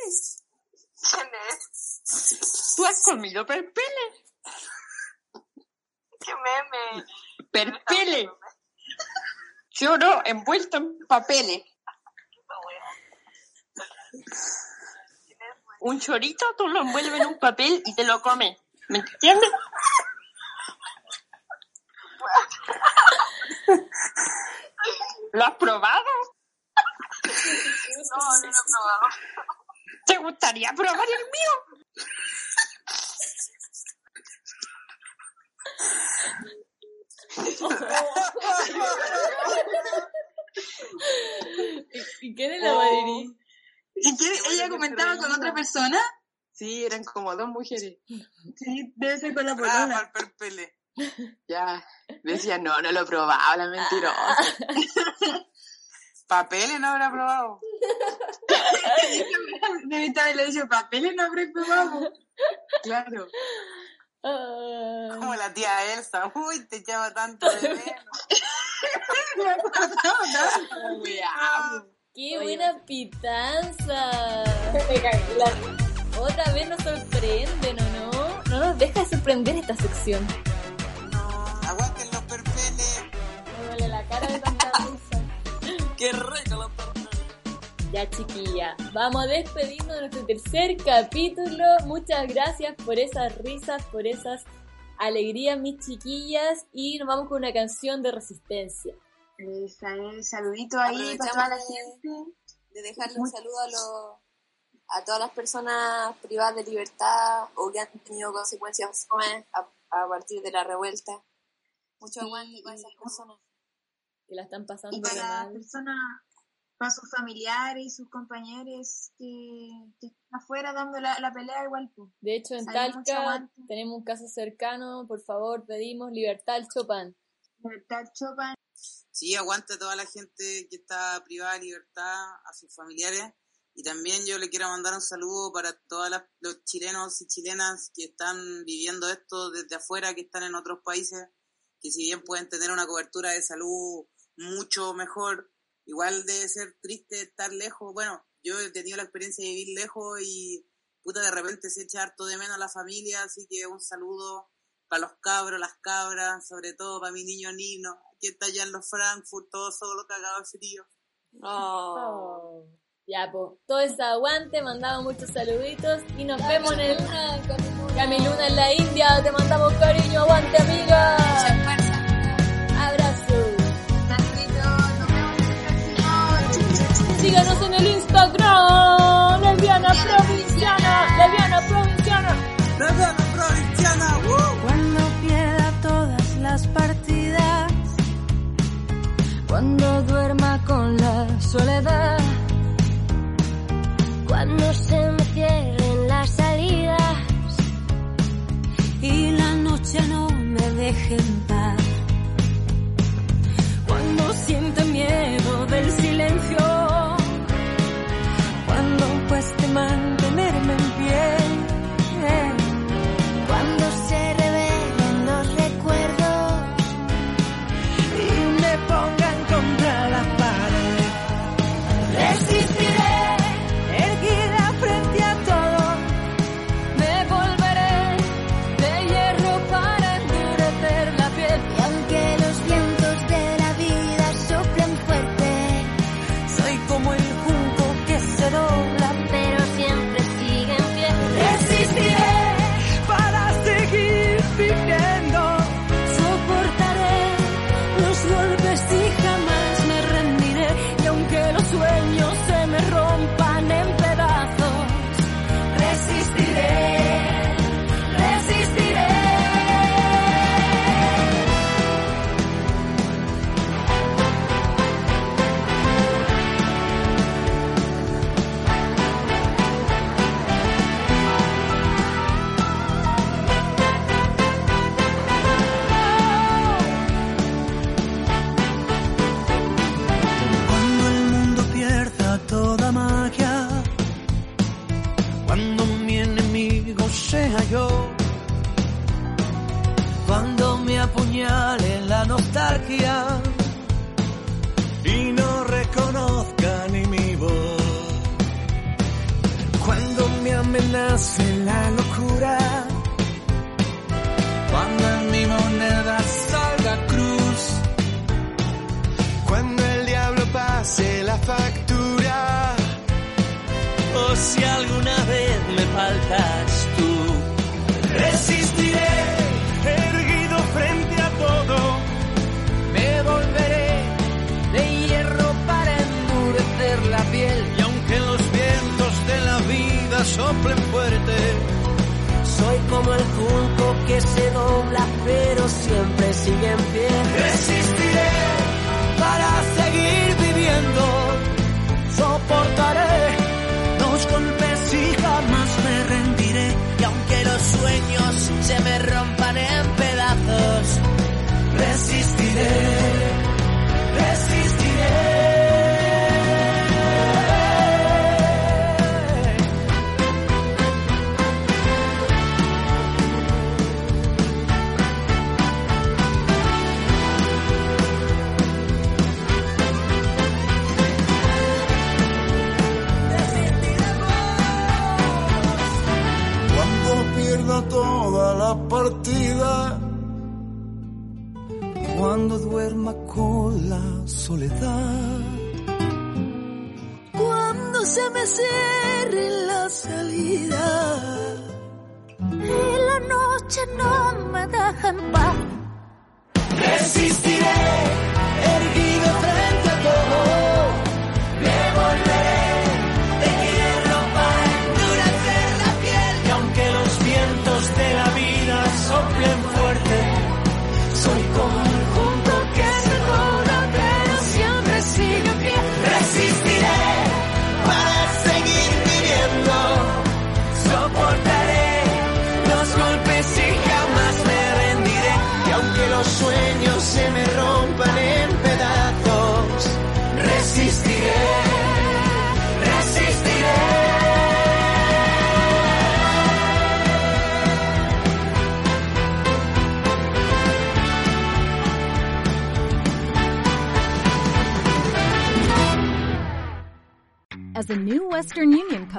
¿Quién es? ¿Tú has comido perpele? ¿Qué meme? ¿Perpele? Yo no, envuelto en papeles. Un chorito tú lo envuelves en un papel y te lo comes. ¿Me entiendes? ¿Lo has probado? No, no lo he probado. ¿Te gustaría probar el mío? ¿Y quién es la Valerie? ¿Y quién- ella comentaba con otra persona? Sí, eran como dos mujeres. Sí, debe ser con la Ah, polola. para el perpele. Ya. Decía, no, no lo he probado, la mentirosa. Papeles no habrá probado. Debe haberle dicho papeles, no habré probado. Claro. Como la tía Elsa. Uy, te echaba tanto de menos. Me acordaba tanto. ¡Qué buena pitanza! Otra vez nos sorprenden, ¿o no? No nos deja de sorprender esta sección. Aguanten los perpeles. Me duele la cara de tanta risa. Qué rico los Ya chiquilla, vamos a despedirnos de nuestro tercer capítulo. Muchas gracias por esas risas, por esas alegrías, mis chiquillas. Y nos vamos con una canción de resistencia. Esa es, saludito ahí para toda la gente. de dejarle un saludo a los a todas las personas privadas de libertad o que han tenido consecuencias jóvenes a, a partir de la revuelta. Mucho aguante con esas personas. Que la están pasando Y para las personas, para sus familiares y sus compañeros que, que están afuera dando la, la pelea igual. pues. De hecho, en Talca tenemos un caso cercano. Por favor, pedimos libertad al Chopin. Libertad Chopin. Sí, aguante a toda la gente que está privada de libertad, a sus familiares. Y también yo le quiero mandar un saludo para todos los chilenos y chilenas que están viviendo esto desde afuera, que están en otros países, que si bien pueden tener una cobertura de salud mucho mejor, igual debe ser triste estar lejos. Bueno, yo he tenido la experiencia de vivir lejos y puta de repente se echa harto de menos a la familia, así que un saludo para los cabros, las cabras, sobre todo para mi niño Nino, que está allá en los Frankfurt, todo solo cagado de frío. Oh. Ya, pues, todo ese aguante, mandamos muchos saluditos y nos vemos en el Camiluna en la India. Te mandamos cariño, aguante, amiga. Instagram, lesbiana provinciana, lesbiana provinciana. Lesbiana provinciana, Cuando pierda todas las partidas, cuando duerma con la soledad, cuando se me cierren las salidas y la noche no me deje